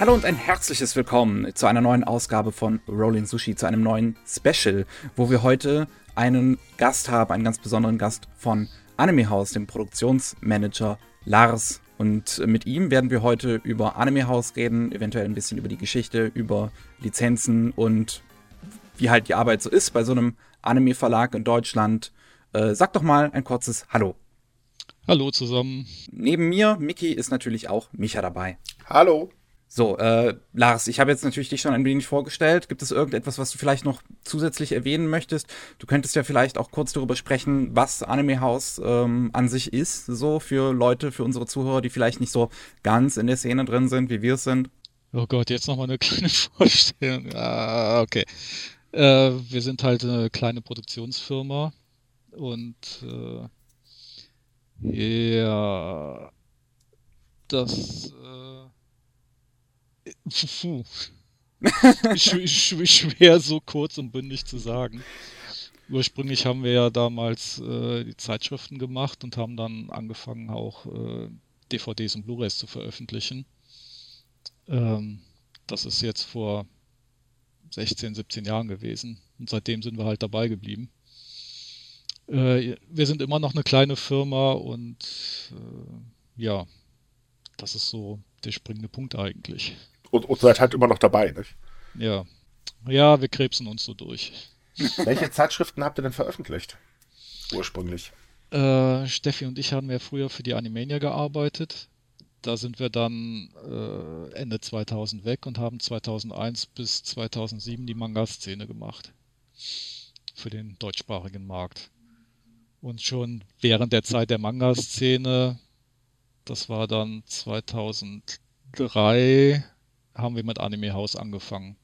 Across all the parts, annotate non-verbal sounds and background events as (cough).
Hallo und ein herzliches Willkommen zu einer neuen Ausgabe von Rolling Sushi, zu einem neuen Special, wo wir heute einen Gast haben, einen ganz besonderen Gast von Anime House, dem Produktionsmanager Lars. Und mit ihm werden wir heute über Anime House reden, eventuell ein bisschen über die Geschichte, über Lizenzen und wie halt die Arbeit so ist bei so einem Anime-Verlag in Deutschland. Äh, sag doch mal ein kurzes Hallo. Hallo zusammen. Neben mir, Miki, ist natürlich auch Micha dabei. Hallo. So, äh, Lars, ich habe jetzt natürlich dich schon ein wenig vorgestellt. Gibt es irgendetwas, was du vielleicht noch zusätzlich erwähnen möchtest? Du könntest ja vielleicht auch kurz darüber sprechen, was Anime House ähm, an sich ist, so für Leute, für unsere Zuhörer, die vielleicht nicht so ganz in der Szene drin sind, wie wir es sind. Oh Gott, jetzt nochmal eine kleine (laughs) Vorstellung. Ah, okay. Äh, wir sind halt eine kleine Produktionsfirma und äh, ja, das Puh. Schwer so kurz und bündig zu sagen. Ursprünglich haben wir ja damals äh, die Zeitschriften gemacht und haben dann angefangen auch äh, DVDs und Blu-rays zu veröffentlichen. Ähm, das ist jetzt vor 16, 17 Jahren gewesen und seitdem sind wir halt dabei geblieben. Äh, wir sind immer noch eine kleine Firma und äh, ja, das ist so der springende Punkt eigentlich. Und, und seid halt immer noch dabei, nicht? Ja. Ja, wir krebsen uns so durch. Welche Zeitschriften habt ihr denn veröffentlicht? Ursprünglich. Äh, Steffi und ich haben ja früher für die Animania gearbeitet. Da sind wir dann äh, Ende 2000 weg und haben 2001 bis 2007 die Manga-Szene gemacht. Für den deutschsprachigen Markt. Und schon während der Zeit der Manga-Szene, das war dann 2003, haben wir mit Anime House angefangen.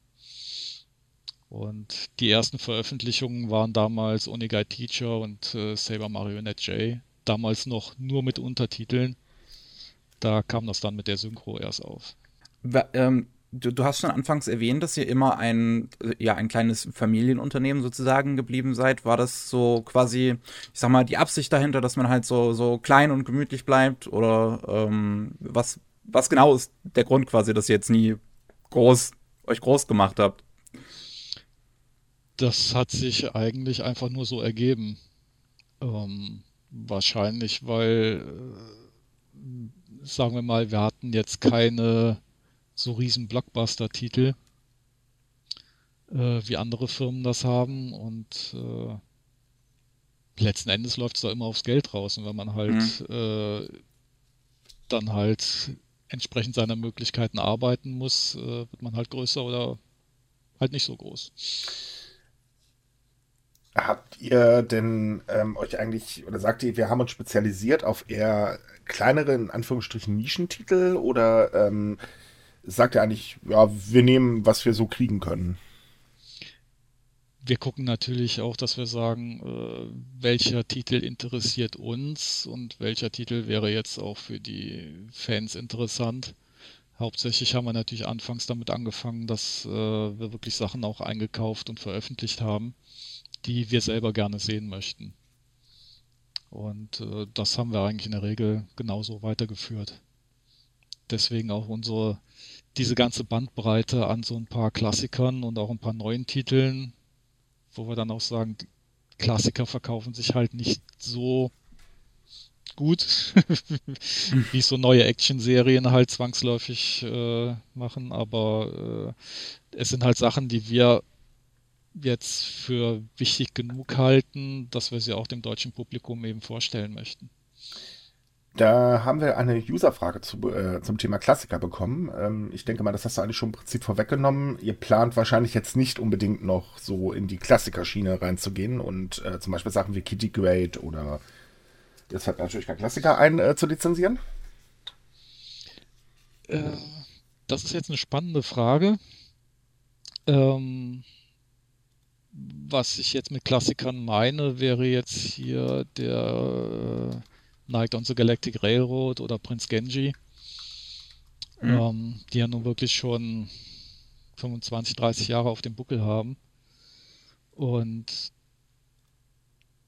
Und die ersten Veröffentlichungen waren damals Onigai Teacher und äh, Saber Marionette J. Damals noch nur mit Untertiteln. Da kam das dann mit der Synchro erst auf. Ähm, du, du, hast schon anfangs erwähnt, dass ihr immer ein, ja, ein kleines Familienunternehmen sozusagen geblieben seid. War das so quasi, ich sag mal, die Absicht dahinter, dass man halt so, so klein und gemütlich bleibt? Oder ähm, was, was genau ist der Grund quasi, dass ihr jetzt nie groß, euch groß gemacht habt? Das hat sich eigentlich einfach nur so ergeben. Ähm, wahrscheinlich, weil, äh, sagen wir mal, wir hatten jetzt keine so riesen Blockbuster-Titel, äh, wie andere Firmen das haben und äh, letzten Endes läuft es da immer aufs Geld raus. Und wenn man halt mhm. äh, dann halt entsprechend seiner Möglichkeiten arbeiten muss, äh, wird man halt größer oder halt nicht so groß. Habt ihr denn ähm, euch eigentlich, oder sagt ihr, wir haben uns spezialisiert auf eher kleinere, in Anführungsstrichen, Nischentitel? Oder ähm, sagt ihr eigentlich, ja, wir nehmen, was wir so kriegen können? Wir gucken natürlich auch, dass wir sagen, äh, welcher Titel interessiert uns und welcher Titel wäre jetzt auch für die Fans interessant. Hauptsächlich haben wir natürlich anfangs damit angefangen, dass äh, wir wirklich Sachen auch eingekauft und veröffentlicht haben, die wir selber gerne sehen möchten. Und äh, das haben wir eigentlich in der Regel genauso weitergeführt. Deswegen auch unsere, diese ganze Bandbreite an so ein paar Klassikern und auch ein paar neuen Titeln, wo wir dann auch sagen, Klassiker verkaufen sich halt nicht so gut, (laughs) wie so neue Action-Serien halt zwangsläufig äh, machen, aber äh, es sind halt Sachen, die wir jetzt für wichtig genug halten, dass wir sie auch dem deutschen Publikum eben vorstellen möchten. Da haben wir eine Userfrage zu, äh, zum Thema Klassiker bekommen. Ähm, ich denke mal, das hast du eigentlich schon im Prinzip vorweggenommen. Ihr plant wahrscheinlich jetzt nicht unbedingt noch so in die Klassikerschiene reinzugehen und äh, zum Beispiel Sachen wie Kitty Great oder jetzt fällt natürlich kein Klassiker ein, äh, zu lizenzieren. Äh, das ist jetzt eine spannende Frage. Ähm, was ich jetzt mit Klassikern meine, wäre jetzt hier der Night on the Galactic Railroad oder Prinz Genji, mhm. ähm, die ja nun wirklich schon 25, 30 Jahre auf dem Buckel haben. Und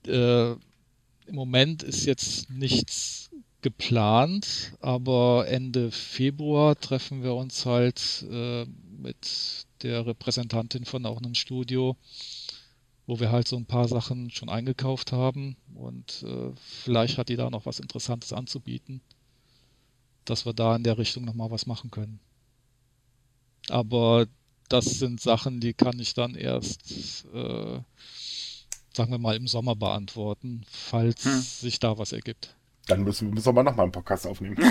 äh, im Moment ist jetzt nichts geplant, aber Ende Februar treffen wir uns halt äh, mit der Repräsentantin von auch einem Studio, wo wir halt so ein paar Sachen schon eingekauft haben und äh, vielleicht hat die da noch was Interessantes anzubieten, dass wir da in der Richtung nochmal was machen können. Aber das sind Sachen, die kann ich dann erst, äh, sagen wir mal, im Sommer beantworten, falls hm. sich da was ergibt. Dann müssen wir im Sommer nochmal einen Podcast aufnehmen. (laughs)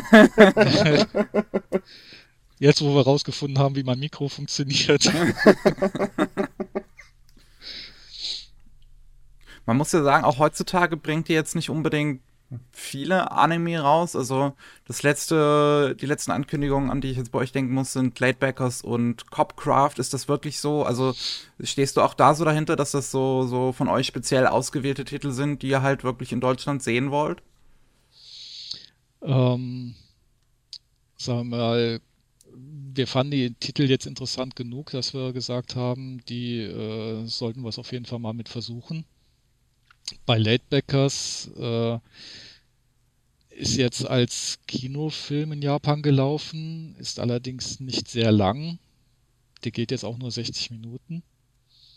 Jetzt, wo wir rausgefunden haben, wie mein Mikro funktioniert. (laughs) Man muss ja sagen, auch heutzutage bringt ihr jetzt nicht unbedingt viele Anime raus. Also das letzte, die letzten Ankündigungen, an die ich jetzt bei euch denken muss, sind Latebackers und Copcraft. Ist das wirklich so? Also stehst du auch da so dahinter, dass das so, so von euch speziell ausgewählte Titel sind, die ihr halt wirklich in Deutschland sehen wollt? Ähm, sagen wir mal, wir fanden die Titel jetzt interessant genug, dass wir gesagt haben, die äh, sollten wir es auf jeden Fall mal mit versuchen bei Latebackers äh, ist jetzt als Kinofilm in Japan gelaufen, ist allerdings nicht sehr lang. Der geht jetzt auch nur 60 Minuten.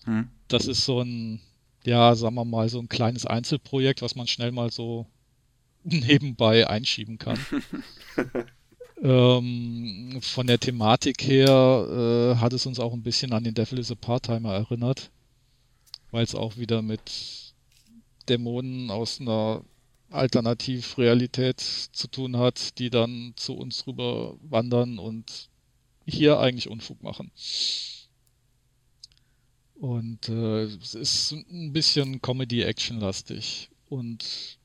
Hm. Das ist so ein, ja, sagen wir mal, so ein kleines Einzelprojekt, was man schnell mal so nebenbei einschieben kann. (laughs) ähm, von der Thematik her äh, hat es uns auch ein bisschen an den Devil is a Part-Timer erinnert, weil es auch wieder mit Dämonen aus einer Alternativrealität zu tun hat, die dann zu uns rüber wandern und hier eigentlich Unfug machen. Und äh, es ist ein bisschen Comedy-Action-lastig. Und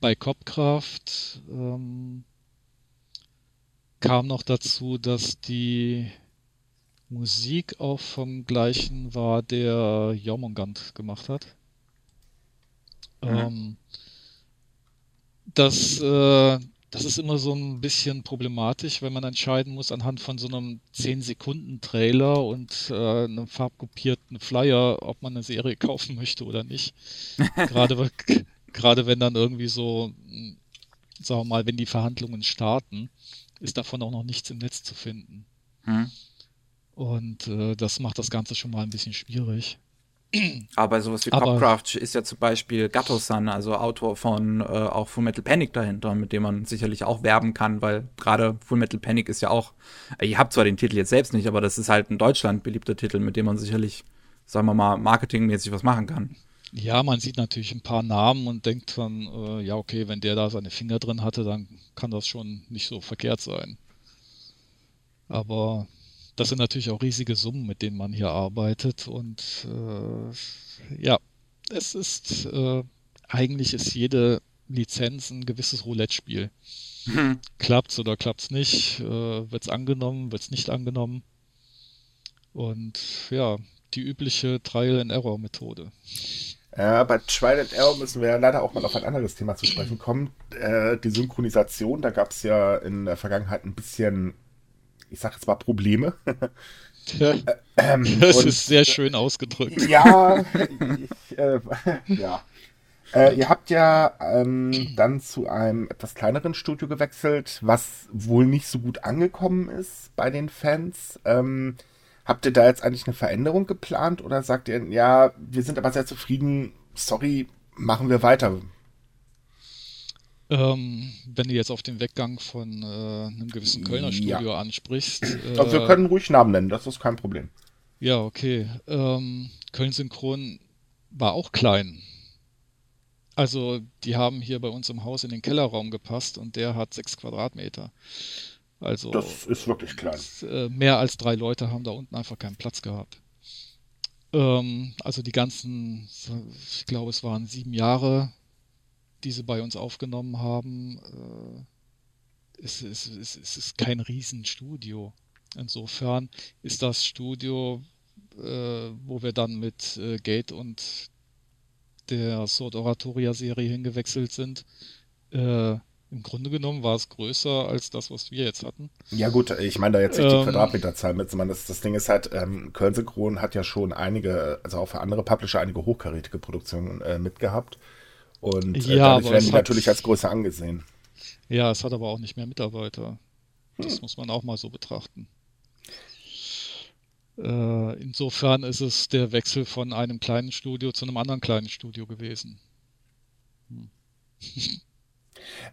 bei Copcraft ähm, kam noch dazu, dass die Musik auch vom gleichen war, der Jormungand gemacht hat. Mhm. Ähm, das, äh, das ist immer so ein bisschen problematisch, wenn man entscheiden muss anhand von so einem 10-Sekunden-Trailer und äh, einem farbkopierten Flyer, ob man eine Serie (laughs) kaufen möchte oder nicht. gerade, (laughs) gerade wenn dann irgendwie so, hm, sagen wir mal, wenn die Verhandlungen starten, ist davon auch noch nichts im Netz zu finden. Hm. Und äh, das macht das Ganze schon mal ein bisschen schwierig. Aber sowas wie Copcraft ist ja zum Beispiel Gatto-san, also Autor von äh, auch Full Metal Panic dahinter, mit dem man sicherlich auch werben kann, weil gerade Full Metal Panic ist ja auch, ihr habt zwar den Titel jetzt selbst nicht, aber das ist halt ein Deutschland beliebter Titel, mit dem man sicherlich, sagen wir mal, marketingmäßig was machen kann. Ja, man sieht natürlich ein paar Namen und denkt dann, äh, ja, okay, wenn der da seine Finger drin hatte, dann kann das schon nicht so verkehrt sein. Aber das sind natürlich auch riesige Summen, mit denen man hier arbeitet. Und äh, ja, es ist äh, eigentlich ist jede Lizenz ein gewisses Roulette-Spiel. Hm. Klappt's oder klappt's nicht? Äh, wird's angenommen? Wird's nicht angenommen? Und ja, die übliche Trial-and-Error-Methode. Ja, bei Trial and Error müssen wir ja leider auch mal auf ein anderes Thema zu sprechen kommen. Äh, die Synchronisation, da gab es ja in der Vergangenheit ein bisschen ich sage jetzt mal Probleme. (laughs) Ja, ähm, (laughs) das und, ist sehr schön ausgedrückt. Ja, (laughs) ich, äh, ja. Äh, ihr habt ja ähm, dann zu einem etwas kleineren Studio gewechselt, was wohl nicht so gut angekommen ist bei den Fans. Ähm, habt ihr da jetzt eigentlich eine Veränderung geplant oder sagt ihr, ja, wir sind aber sehr zufrieden, sorry, machen wir weiter? Ähm, wenn du jetzt auf den Weggang von äh, einem gewissen Kölner Studio ja. ansprichst. Äh, also wir können ruhig Namen nennen, das ist kein Problem. Ja, okay. Ähm, Köln Synchron war auch klein. Also die haben hier bei uns im Haus in den Kellerraum gepasst und der hat sechs Quadratmeter. Also das ist wirklich klein. Äh, mehr als drei Leute haben da unten einfach keinen Platz gehabt. Ähm, also die ganzen, ich glaube es waren sieben Jahre, die sie bei uns aufgenommen haben, äh, es, es, es, es ist kein Riesenstudio. Insofern ist das Studio, äh, wo wir dann mit äh, Gate und der Sword Oratoria Serie hingewechselt sind, äh, im Grunde genommen war es größer als das, was wir jetzt hatten. Ja gut, ich meine da jetzt nicht ähm, die Quadratmeterzahl mit, sondern das, das Ding ist halt, ähm, Köln Synchron hat ja schon einige, also auch für andere Publisher einige hochkarätige Produktionen äh, mitgehabt. Und äh, ja, dadurch werden die natürlich als größer angesehen. Ja, es hat aber auch nicht mehr Mitarbeiter. Das hm. muss man auch mal so betrachten. Äh, insofern ist es der Wechsel von einem kleinen Studio zu einem anderen kleinen Studio gewesen. Hm.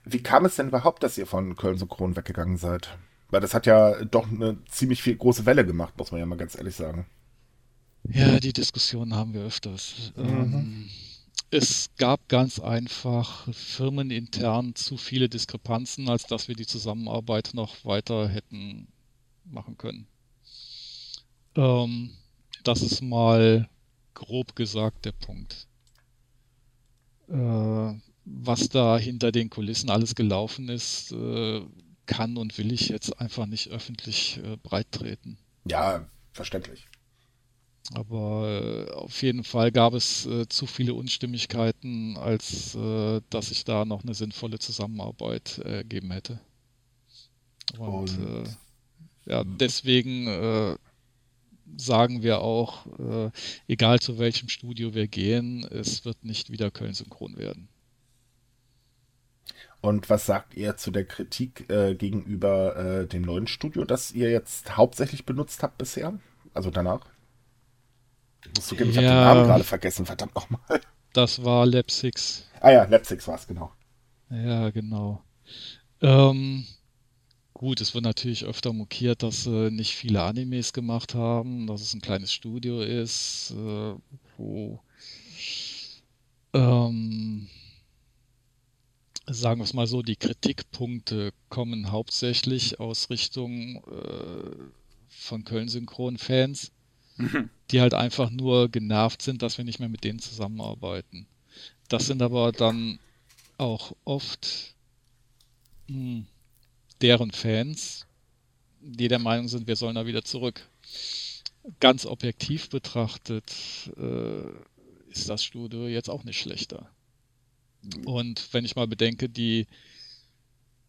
Wie kam es denn überhaupt, dass ihr von Köln Synchron weggegangen seid? Weil das hat ja doch eine ziemlich viel große Welle gemacht, muss man ja mal ganz ehrlich sagen. Ja, die Diskussionen haben wir öfters. Mhm. Ähm, es gab ganz einfach firmenintern zu viele Diskrepanzen, als dass wir die Zusammenarbeit noch weiter hätten machen können. Ähm, das ist mal grob gesagt der Punkt. Äh, was da hinter den Kulissen alles gelaufen ist, äh, kann und will ich jetzt einfach nicht öffentlich äh, breit treten. Ja, verständlich. Aber äh, auf jeden Fall gab es äh, zu viele Unstimmigkeiten, als äh, dass ich da noch eine sinnvolle Zusammenarbeit äh, geben hätte. Und, und äh, ja, deswegen äh, sagen wir auch, egal zu welchem Studio wir gehen, es wird nicht wieder Köln synchron werden. Und was sagt ihr zu der Kritik gegenüber dem neuen Studio, das ihr jetzt hauptsächlich benutzt habt bisher? Also danach? Ich muss zugeben, ich ja, habe den Namen gerade vergessen, verdammt nochmal. Das war Lab 6. Ah ja, Lab 6 war es, genau. Ja, genau. Ähm, gut, es wird natürlich öfter mokiert, dass äh, nicht viele Animes gemacht haben, dass es ein kleines Studio ist, äh, wo ähm, sagen wir es mal so, die Kritikpunkte kommen hauptsächlich aus Richtung äh, von Köln-Synchron-Fans (laughs) Die halt einfach nur genervt sind, dass wir nicht mehr mit denen zusammenarbeiten. Das sind aber dann auch oft mh, hm, deren Fans, die der Meinung sind, wir sollen da wieder zurück. Ganz objektiv betrachtet äh, ist das Studio jetzt auch nicht schlechter. Und wenn ich mal bedenke, die,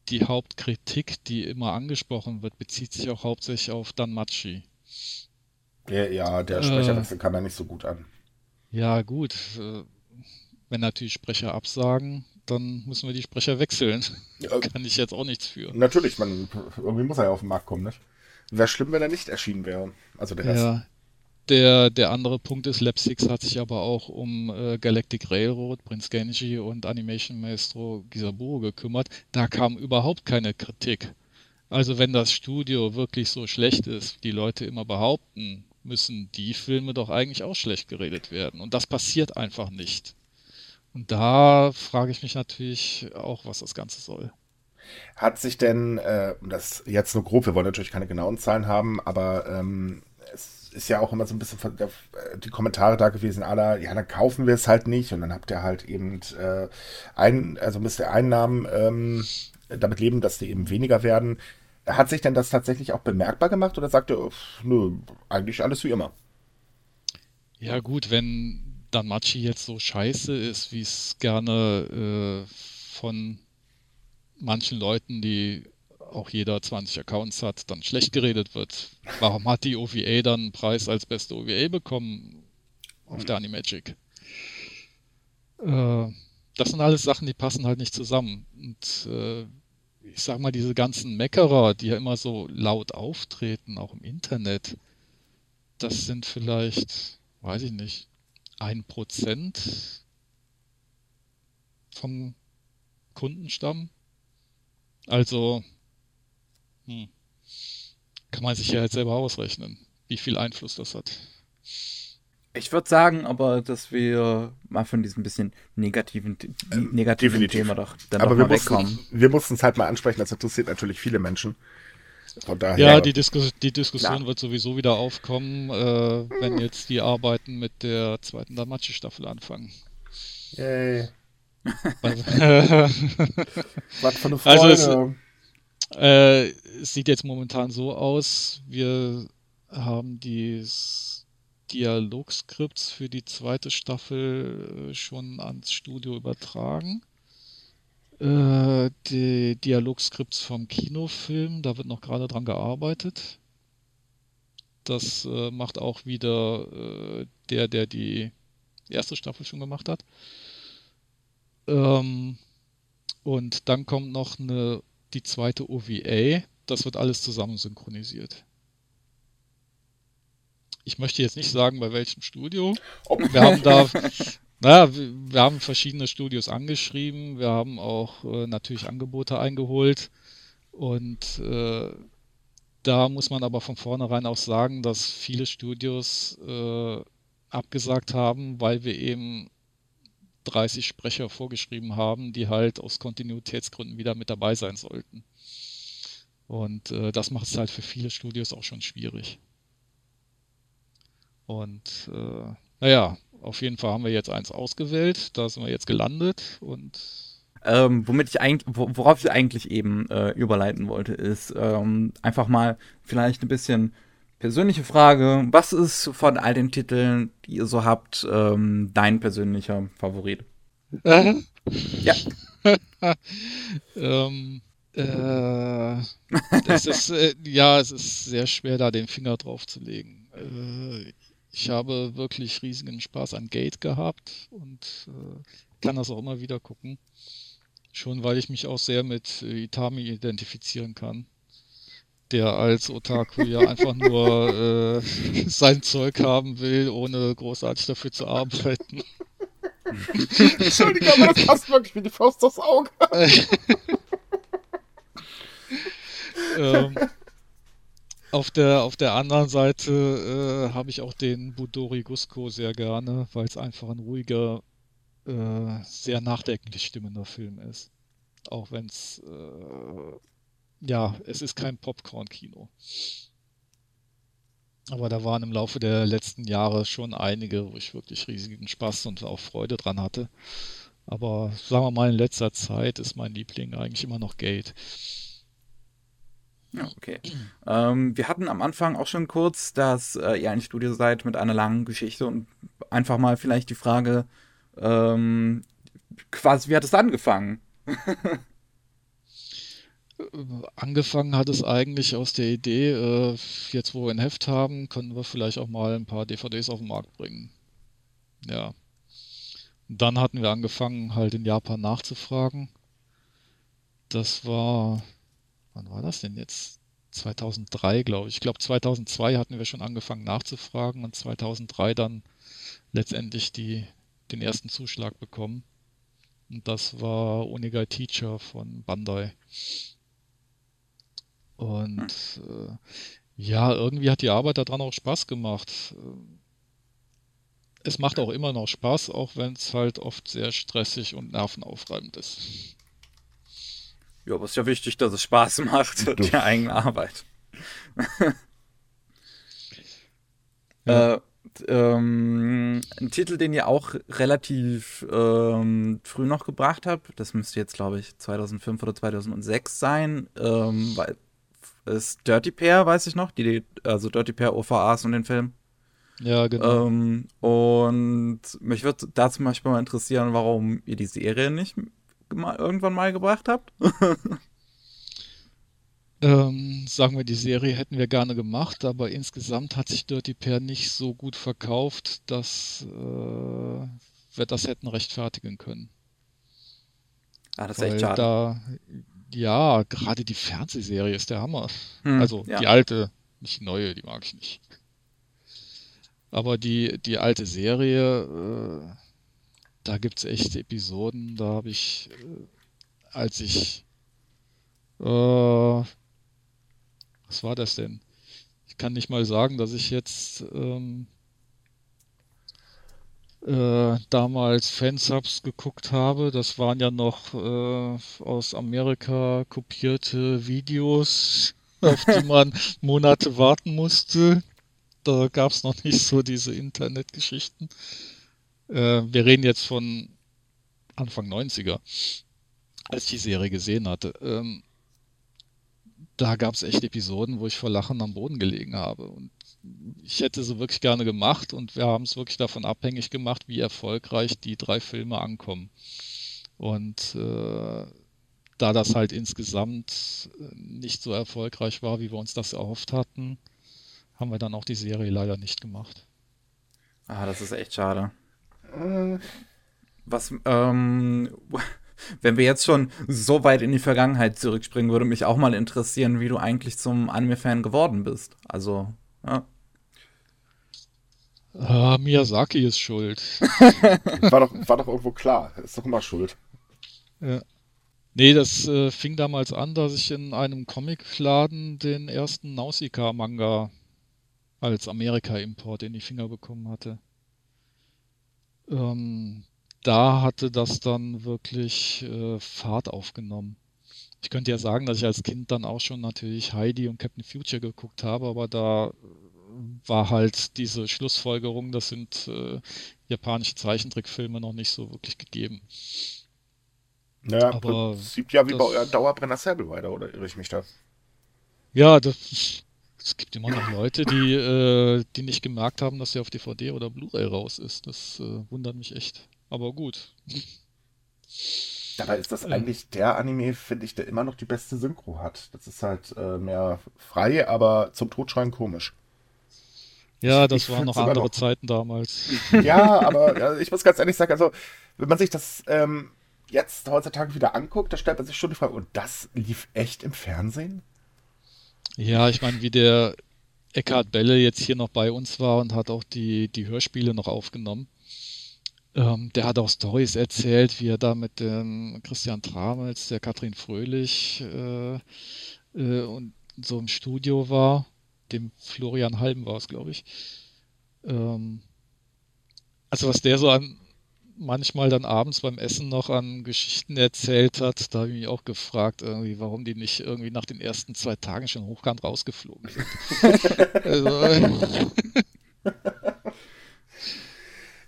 die Hauptkritik, die immer angesprochen wird, bezieht sich auch hauptsächlich auf Danmachi. Der, ja, der Sprecherwechsel äh, kam ja nicht so gut an. Ja, gut. Äh, wenn natürlich Sprecher absagen, dann müssen wir die Sprecher wechseln. Ja, (laughs) Kann ich jetzt auch nichts für. Natürlich, man, irgendwie muss er ja auf den Markt kommen, nicht? Wäre schlimm, wenn er nicht erschienen wäre. Also der Rest. Ja. Der, der andere Punkt ist, 6 hat sich aber auch um äh, Galactic Railroad, Prince Genji und Animation Maestro Gisaburo gekümmert. Da kam überhaupt keine Kritik. Also wenn das Studio wirklich so schlecht ist, die Leute immer behaupten, müssen die Filme doch eigentlich auch schlecht geredet werden. Und das passiert einfach nicht. Und da frage ich mich natürlich auch, was das Ganze soll. Hat sich denn, äh, das jetzt nur grob, wir wollen natürlich keine genauen Zahlen haben, aber ähm, es ist ja auch immer so ein bisschen äh, die Kommentare da gewesen, aller, ja, dann kaufen wir es halt nicht und dann habt ihr halt eben äh, ein, also müsst ihr Einnahmen ähm, damit leben, dass die eben weniger werden. Hat sich denn das tatsächlich auch bemerkbar gemacht oder sagt er, nö, eigentlich alles wie immer? Ja, gut, wenn Danmachi jetzt so scheiße ist, wie es gerne äh, von manchen Leuten, die auch jeder 20 Accounts hat, dann schlecht geredet wird. Warum hat die OVA dann einen Preis als beste OVA bekommen auf der Animagic? Äh, das sind alles Sachen, die passen halt nicht zusammen. Und äh, ich sag mal, diese ganzen Meckerer, die ja immer so laut auftreten, auch im Internet, das sind vielleicht, weiß ich nicht, ein Prozent vom Kundenstamm. Also hm, kann man sich ja jetzt selber ausrechnen, wie viel Einfluss das hat. Ich würde sagen, aber dass wir mal von diesem bisschen negativen, ähm, negativen Definitiv. Thema doch dann aber wir mussten, wegkommen. Wir mussten es halt mal ansprechen, das interessiert natürlich viele Menschen. Von daher, ja, die, Diskus die Diskussion klar. wird sowieso wieder aufkommen, äh, wenn jetzt die Arbeiten mit der zweiten Damachi-Staffel anfangen. Yay. (laughs) Was für eine Freude. Also es, äh, es sieht jetzt momentan so aus, wir haben die Dialogskripts für die zweite Staffel äh, schon ans Studio übertragen. Äh, die Dialogskripts vom Kinofilm, da wird noch gerade dran gearbeitet. Das äh, macht auch wieder äh, der, der die erste Staffel schon gemacht hat. Ähm, Und dann kommt noch eine, die zweite OVA. Das wird alles zusammen synchronisiert. Ich möchte jetzt nicht sagen, bei welchem Studio. Wir haben da, naja, wir haben verschiedene Studios angeschrieben. Wir haben auch äh, natürlich Angebote eingeholt. Und äh, da muss man aber von vornherein auch sagen, dass viele Studios äh, abgesagt haben, weil wir eben 30 Sprecher vorgeschrieben haben, die halt aus Kontinuitätsgründen wieder mit dabei sein sollten. Und äh, das macht es halt für viele Studios auch schon schwierig. Und äh, naja, auf jeden Fall haben wir jetzt eins ausgewählt, da sind wir jetzt gelandet und ähm, womit ich eigentlich, worauf ich eigentlich eben äh, überleiten wollte, ist ähm, einfach mal vielleicht ein bisschen persönliche Frage. Was ist von all den Titeln, die ihr so habt, ähm, dein persönlicher Favorit? Äh? Ja. (laughs) ähm, äh, es ist, äh, ja, es ist sehr schwer, da den Finger drauf zu legen. Äh, ich habe wirklich riesigen Spaß an Gate gehabt und äh, kann das auch immer wieder gucken. Schon weil ich mich auch sehr mit äh, Itami identifizieren kann. Der als Otaku ja (laughs) einfach nur äh, (laughs) sein Zeug haben will, ohne großartig dafür zu arbeiten. Entschuldigung, aber das (laughs) passt wirklich wie die Faust aufs Auge. ähm, auf, der, auf der anderen Seite äh, habe ich auch den Budori Gusko sehr gerne, weil es einfach ein ruhiger, äh, sehr nachdenklich stimmender Film ist. Auch wenn es, äh, ja, es ist kein Popcorn-Kino. Aber da waren im Laufe der letzten Jahre schon einige, wo ich wirklich riesigen Spaß und auch Freude dran hatte. Aber sagen wir mal, in letzter Zeit ist mein Liebling eigentlich immer noch Gate. Ja, okay. Ähm, wir hatten am Anfang auch schon kurz, dass äh, ihr ein Studio seid mit einer langen Geschichte und einfach mal vielleicht die Frage, ähm, quasi, wie hat es angefangen? Angefangen hat es eigentlich aus der Idee, äh, jetzt wo wir ein Heft haben, können wir vielleicht auch mal ein paar DVDs auf den Markt bringen. Ja. dann hatten wir angefangen, halt in Japan nachzufragen. Das war, wann war das denn jetzt? 2003, glaube ich. Ich glaube, 2002 hatten wir schon angefangen nachzufragen und 2003 dann letztendlich die, den ersten Zuschlag bekommen. Und das war Onigai Teacher von Bandai. Und hm. äh, ja, irgendwie hat die Arbeit daran auch Spaß gemacht. Es macht auch immer noch Spaß, auch wenn es halt oft sehr stressig und nervenaufreibend ist. Ja, aber es ist ja wichtig, dass es Spaß macht, die eigene Arbeit. ja. äh, ähm, ein Titel, den ihr auch relativ ähm, früh noch gebracht habt, das müsste jetzt, glaube ich, 2005 oder 2006 sein, ähm, ist Dirty Pair, weiß ich noch, die, also Dirty Pair OVAs und den Film. Ja, genau. Ähm, und mich würde da zum Beispiel mal interessieren, warum ihr die Serie nicht irgendwann mal gebracht habt. (laughs) Ähm, sagen wir, die Serie hätten wir gerne gemacht, aber insgesamt hat sich Dirty Pair nicht so gut verkauft, dass äh, wir das hätten rechtfertigen können. Ah, das ist Weil echt schade. Da, ja, gerade die Fernsehserie ist der Hammer. Hm, also ja. die alte, nicht die neue, die mag ich nicht. Aber die, die alte Serie, äh, da gibt es echt Episoden, da habe ich, äh, als ich äh, was war das denn? Ich kann nicht mal sagen, dass ich jetzt ähm, äh, damals Fansubs geguckt habe. Das waren ja noch äh, aus Amerika kopierte Videos, auf die (laughs) man Monate warten musste. Da gab es noch nicht so diese Internetgeschichten. Äh, wir reden jetzt von Anfang 90er, als ich die Serie gesehen hatte. Ähm, da gab es echt Episoden, wo ich vor Lachen am Boden gelegen habe. Und ich hätte sie wirklich gerne gemacht und wir haben es wirklich davon abhängig gemacht, wie erfolgreich die drei Filme ankommen. Und äh, da das halt insgesamt nicht so erfolgreich war, wie wir uns das erhofft hatten, haben wir dann auch die Serie leider nicht gemacht. Ah, das ist echt schade. Äh. Was, ähm, (laughs) Wenn wir jetzt schon so weit in die Vergangenheit zurückspringen, würde mich auch mal interessieren, wie du eigentlich zum Anime-Fan geworden bist. Also, ja. Ah, Miyazaki ist schuld. (laughs) war, doch, war doch irgendwo klar. Ist doch immer schuld. Ja. Nee, das äh, fing damals an, dass ich in einem Comicladen den ersten Nausicaa-Manga als Amerika-Import in die Finger bekommen hatte. Ähm, da hatte das dann wirklich äh, Fahrt aufgenommen. Ich könnte ja sagen, dass ich als Kind dann auch schon natürlich Heidi und Captain Future geguckt habe, aber da war halt diese Schlussfolgerung, das sind äh, japanische Zeichentrickfilme noch nicht so wirklich gegeben. Naja, aber sieht ja wie bei eurem Dauerbrenner Sable weiter, oder irre ich mich da? Ja, das, es gibt immer noch Leute, die, äh, die nicht gemerkt haben, dass er auf DVD oder Blu-ray raus ist. Das äh, wundert mich echt. Aber gut. Dabei ist das eigentlich der Anime, finde ich, der immer noch die beste Synchro hat. Das ist halt äh, mehr frei, aber zum Totschreien komisch. Ja, das ich waren noch andere noch... Zeiten damals. Ja, aber ja, ich muss ganz ehrlich sagen, also wenn man sich das ähm, jetzt heutzutage wieder anguckt, da stellt man sich schon die Frage, und das lief echt im Fernsehen? Ja, ich meine, wie der Eckhard Belle jetzt hier noch bei uns war und hat auch die, die Hörspiele noch aufgenommen. Ähm, der hat auch Stories erzählt, wie er da mit dem Christian Tramels, der Katrin Fröhlich äh, äh, und so im Studio war dem Florian Halben war es, glaube ich. Ähm, also was der so an manchmal dann abends beim Essen noch an Geschichten erzählt hat, da habe ich mich auch gefragt, irgendwie, warum die nicht irgendwie nach den ersten zwei Tagen schon hochkant rausgeflogen sind. (laughs) also,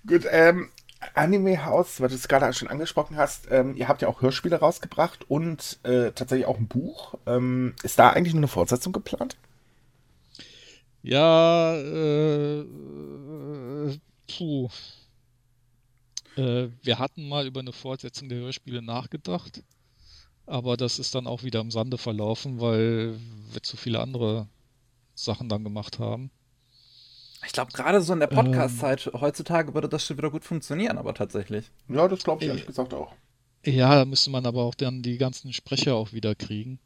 Gut, ähm, Anime House, weil du es gerade schon angesprochen hast, ähm, ihr habt ja auch Hörspiele rausgebracht und äh, tatsächlich auch ein Buch. Ähm, ist da eigentlich nur eine Fortsetzung geplant? Ja, äh, puh. Äh, wir hatten mal über eine Fortsetzung der Hörspiele nachgedacht, aber das ist dann auch wieder im Sande verlaufen, weil wir zu viele andere Sachen dann gemacht haben. Ich glaube, gerade so in der Podcast-Zeit ähm, heutzutage würde das schon wieder gut funktionieren, aber tatsächlich. Ja, das glaube ich ehrlich gesagt auch. Ja, da müsste man aber auch dann die ganzen Sprecher auch wieder kriegen.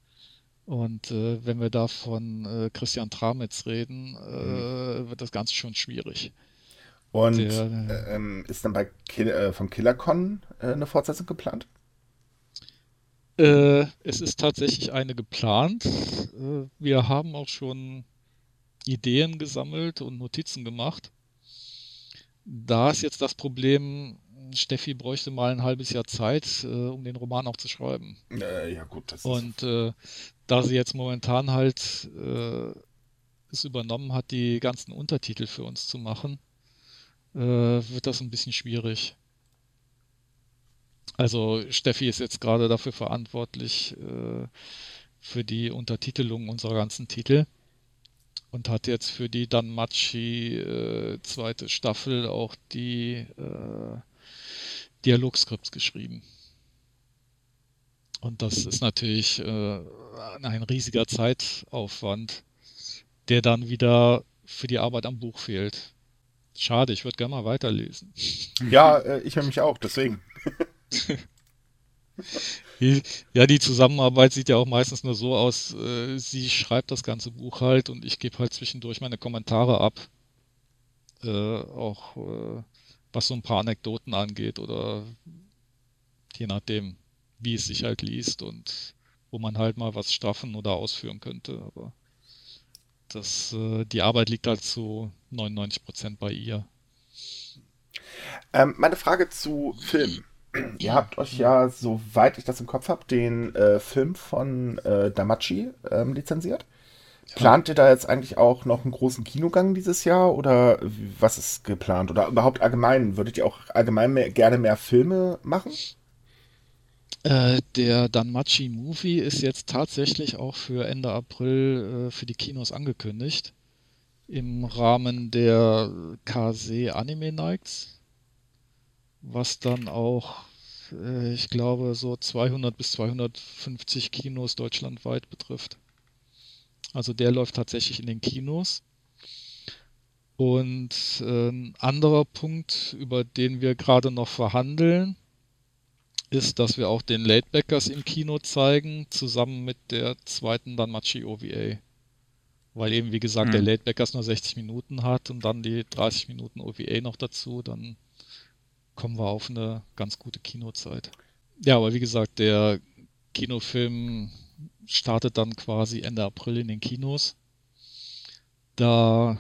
Und äh, wenn wir da von äh, Christian Tramitz reden, äh, mhm. wird das Ganze schon schwierig. Und äh, ähm, ist dann bei Kill, äh, von KillerCon äh, eine Fortsetzung geplant? es ist tatsächlich eine geplant. wir haben auch schon Ideen gesammelt und Notizen gemacht. Da ist jetzt das Problem, Steffi bräuchte mal ein halbes Jahr Zeit, äh, um den Roman auch zu schreiben. Äh, ja, gut. Das und äh, da sie jetzt momentan halt äh, es übernommen hat, die ganzen Untertitel für uns zu machen, äh, wird das ein bisschen schwierig. Also Steffi ist jetzt gerade dafür verantwortlich äh, für die Untertitelung unserer ganzen Titel und hat jetzt für die Danmachi äh, zweite Staffel auch die äh, Dialogskripts geschrieben. Und das ist natürlich äh, ein riesiger Zeitaufwand, der dann wieder für die Arbeit am Buch fehlt. Schade, ich würde gerne mal weiterlesen. Ja, äh, ich höre mich auch, deswegen. (laughs) ja, die Zusammenarbeit sieht ja auch meistens nur so aus, äh, sie schreibt das ganze Buch halt und ich gebe halt zwischendurch meine Kommentare ab. Äh, auch äh, was so ein paar Anekdoten angeht oder je nachdem wie es sich halt liest und wo man halt mal was straffen oder ausführen könnte. Aber das, äh, die Arbeit liegt halt zu 99 Prozent bei ihr. Ähm, meine Frage zu Film. Ihr habt euch ja, soweit ich das im Kopf habe, den äh, Film von äh, Damachi ähm, lizenziert. Plant ihr da jetzt eigentlich auch noch einen großen Kinogang dieses Jahr oder was ist geplant? Oder überhaupt allgemein? Würdet ihr auch allgemein mehr, gerne mehr Filme machen? Äh, der Danmachi Movie ist jetzt tatsächlich auch für Ende April äh, für die Kinos angekündigt. Im Rahmen der KC Anime Nights. Was dann auch, äh, ich glaube, so 200 bis 250 Kinos deutschlandweit betrifft. Also der läuft tatsächlich in den Kinos. Und ein anderer Punkt, über den wir gerade noch verhandeln, ist, dass wir auch den Latebackers im Kino zeigen, zusammen mit der zweiten Danmachi OVA. Weil eben, wie gesagt, hm. der Latebackers nur 60 Minuten hat und dann die 30 Minuten OVA noch dazu, dann kommen wir auf eine ganz gute Kinozeit. Ja, aber wie gesagt, der Kinofilm startet dann quasi Ende April in den Kinos. Da,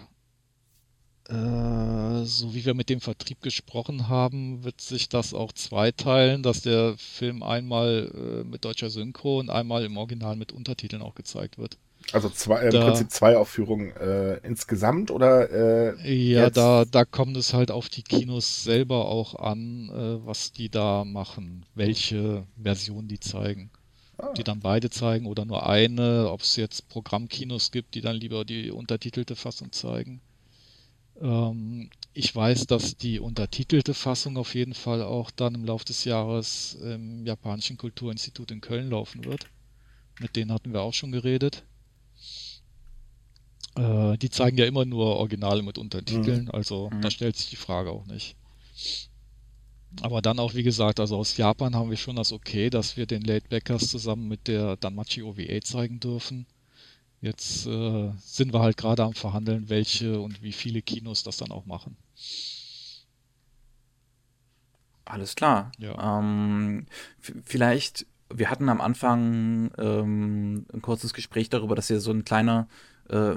so wie wir mit dem Vertrieb gesprochen haben, wird sich das auch zweiteilen, dass der Film einmal äh, mit deutscher Synchro und einmal im Original mit Untertiteln auch gezeigt wird. Also zwei, da, im Prinzip zwei Aufführungen äh, insgesamt oder? Äh, ja, da, da kommt es halt auf die Kinos selber auch an, äh, was die da machen, welche Version die zeigen. Ah. Die dann beide zeigen oder nur eine, ob es jetzt Programmkinos gibt, die dann lieber die untertitelte Fassung zeigen. Ähm, ich weiß, dass die untertitelte Fassung auf jeden Fall auch dann im Laufe des Jahres im Japanischen Kulturinstitut in Köln laufen wird. Mit denen hatten wir auch schon geredet. Äh, die zeigen ja immer nur Originale mit Untertiteln, mhm. also mhm. da stellt sich die Frage auch nicht. Aber dann auch, wie gesagt, also aus Japan haben wir schon das Okay, dass wir den Late Backers zusammen mit der Danmachi OVA zeigen dürfen. Jetzt äh, sind wir halt gerade am Verhandeln, welche und wie viele Kinos das dann auch machen. Alles klar. Ja. Ähm, vielleicht, wir hatten am Anfang ähm, ein kurzes Gespräch darüber, dass ihr so ein kleiner äh,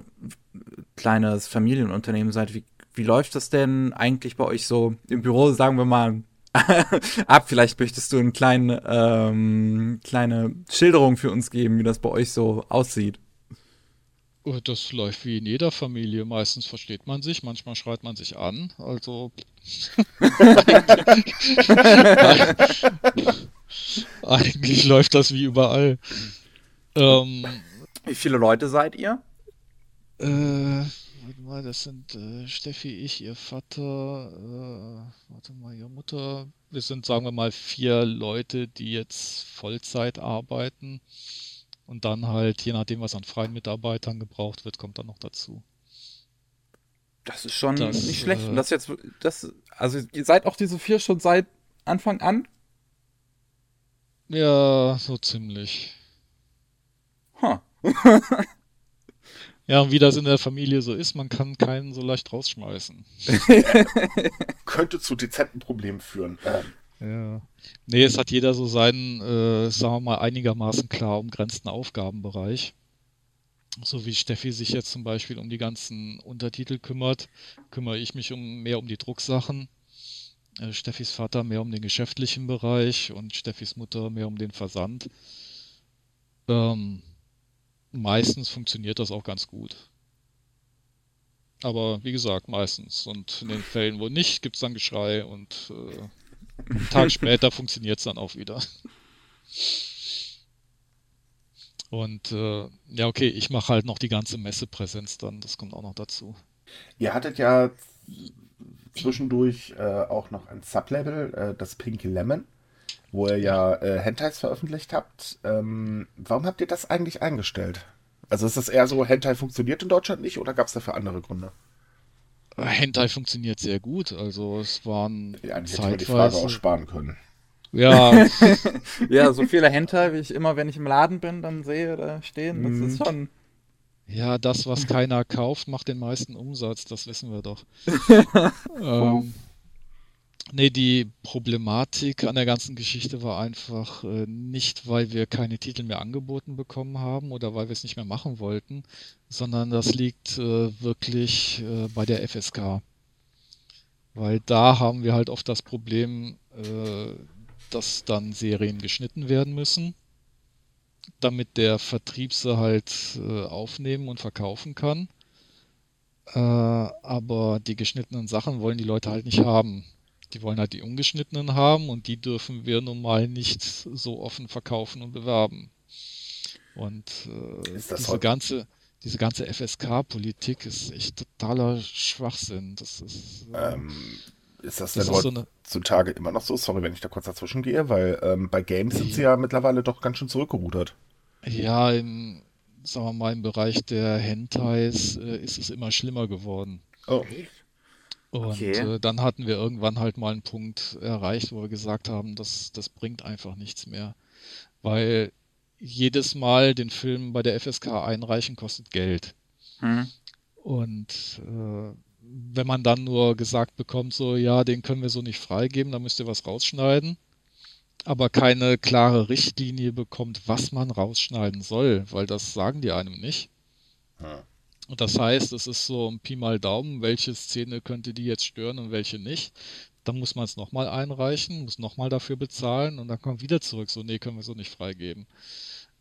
kleines Familienunternehmen seid, wie, wie läuft das denn eigentlich bei euch so im Büro, sagen wir mal, (laughs) ab? Vielleicht möchtest du eine kleine, ähm, kleine Schilderung für uns geben, wie das bei euch so aussieht. Oh, das läuft wie in jeder Familie. Meistens versteht man sich, manchmal schreit man sich an. Also. (laughs) eigentlich läuft das wie überall. Ähm, wie viele Leute seid ihr? Äh, warte mal, das sind äh, Steffi, ich, ihr Vater, äh, warte mal, ihre Mutter. Wir sind, sagen wir mal, vier Leute, die jetzt Vollzeit arbeiten. Und dann halt, je nachdem, was an freien Mitarbeitern gebraucht wird, kommt dann noch dazu. Das ist schon das, nicht schlecht. Äh, Und das jetzt, das, also ihr seid auch diese vier schon seit Anfang an? Ja, so ziemlich. Huh. (laughs) Ja, und wie das in der Familie so ist, man kann keinen so leicht rausschmeißen. (laughs) (laughs) Könnte zu dezenten Problemen führen. Ja. Nee, es hat jeder so seinen, äh, sagen wir mal, einigermaßen klar umgrenzten Aufgabenbereich. So wie Steffi sich jetzt zum Beispiel um die ganzen Untertitel kümmert, kümmere ich mich um mehr um die Drucksachen. Äh, Steffis Vater mehr um den geschäftlichen Bereich und Steffis Mutter mehr um den Versand. Ähm, meistens funktioniert das auch ganz gut. Aber wie gesagt, meistens. Und in den Fällen, wo nicht, gibt es dann Geschrei und äh, einen Tag später funktioniert es dann auch wieder. Und äh, ja, okay, ich mache halt noch die ganze Messepräsenz dann, das kommt auch noch dazu. Ihr hattet ja zwischendurch äh, auch noch ein Sublabel, äh, das Pink Lemon wo ihr ja äh, Hentais veröffentlicht habt. Ähm, warum habt ihr das eigentlich eingestellt? Also ist das eher so, Hentai funktioniert in Deutschland nicht oder gab es dafür andere Gründe? Hentai funktioniert sehr gut. Also es waren ja, eigentlich zeitweise... die Frage auch sparen können. Ja. (laughs) ja, so viele Hentai, wie ich immer, wenn ich im Laden bin, dann sehe, da stehen, das ist mhm. schon... Ja, das, was keiner kauft, macht den meisten Umsatz, das wissen wir doch. (laughs) ähm, Nee, die Problematik an der ganzen Geschichte war einfach äh, nicht, weil wir keine Titel mehr angeboten bekommen haben oder weil wir es nicht mehr machen wollten, sondern das liegt äh, wirklich äh, bei der FSK. Weil da haben wir halt oft das Problem, äh, dass dann Serien geschnitten werden müssen, damit der Vertrieb sie halt äh, aufnehmen und verkaufen kann. Äh, aber die geschnittenen Sachen wollen die Leute halt nicht haben. Die wollen halt die ungeschnittenen haben und die dürfen wir nun mal nicht so offen verkaufen und bewerben. Und äh, diese ganze, diese ganze FSK-Politik ist echt totaler Schwachsinn. Das ist, äh, ähm, ist das, das denn so heutzutage immer noch so? Sorry, wenn ich da kurz dazwischen gehe, weil ähm, bei Games sind sie ja mittlerweile doch ganz schön zurückgerudert. Ja, im, sagen wir mal, im Bereich der Hentais äh, ist es immer schlimmer geworden. Oh. Und okay. äh, dann hatten wir irgendwann halt mal einen Punkt erreicht, wo wir gesagt haben, das, das bringt einfach nichts mehr. Weil jedes Mal den Film bei der FSK einreichen kostet Geld. Hm. Und äh, wenn man dann nur gesagt bekommt, so, ja, den können wir so nicht freigeben, da müsst ihr was rausschneiden, aber keine klare Richtlinie bekommt, was man rausschneiden soll, weil das sagen die einem nicht. Hm. Und das heißt, es ist so ein Pi mal Daumen, welche Szene könnte die jetzt stören und welche nicht. Dann muss man es nochmal einreichen, muss nochmal dafür bezahlen und dann kommt wieder zurück, so, nee, können wir so nicht freigeben.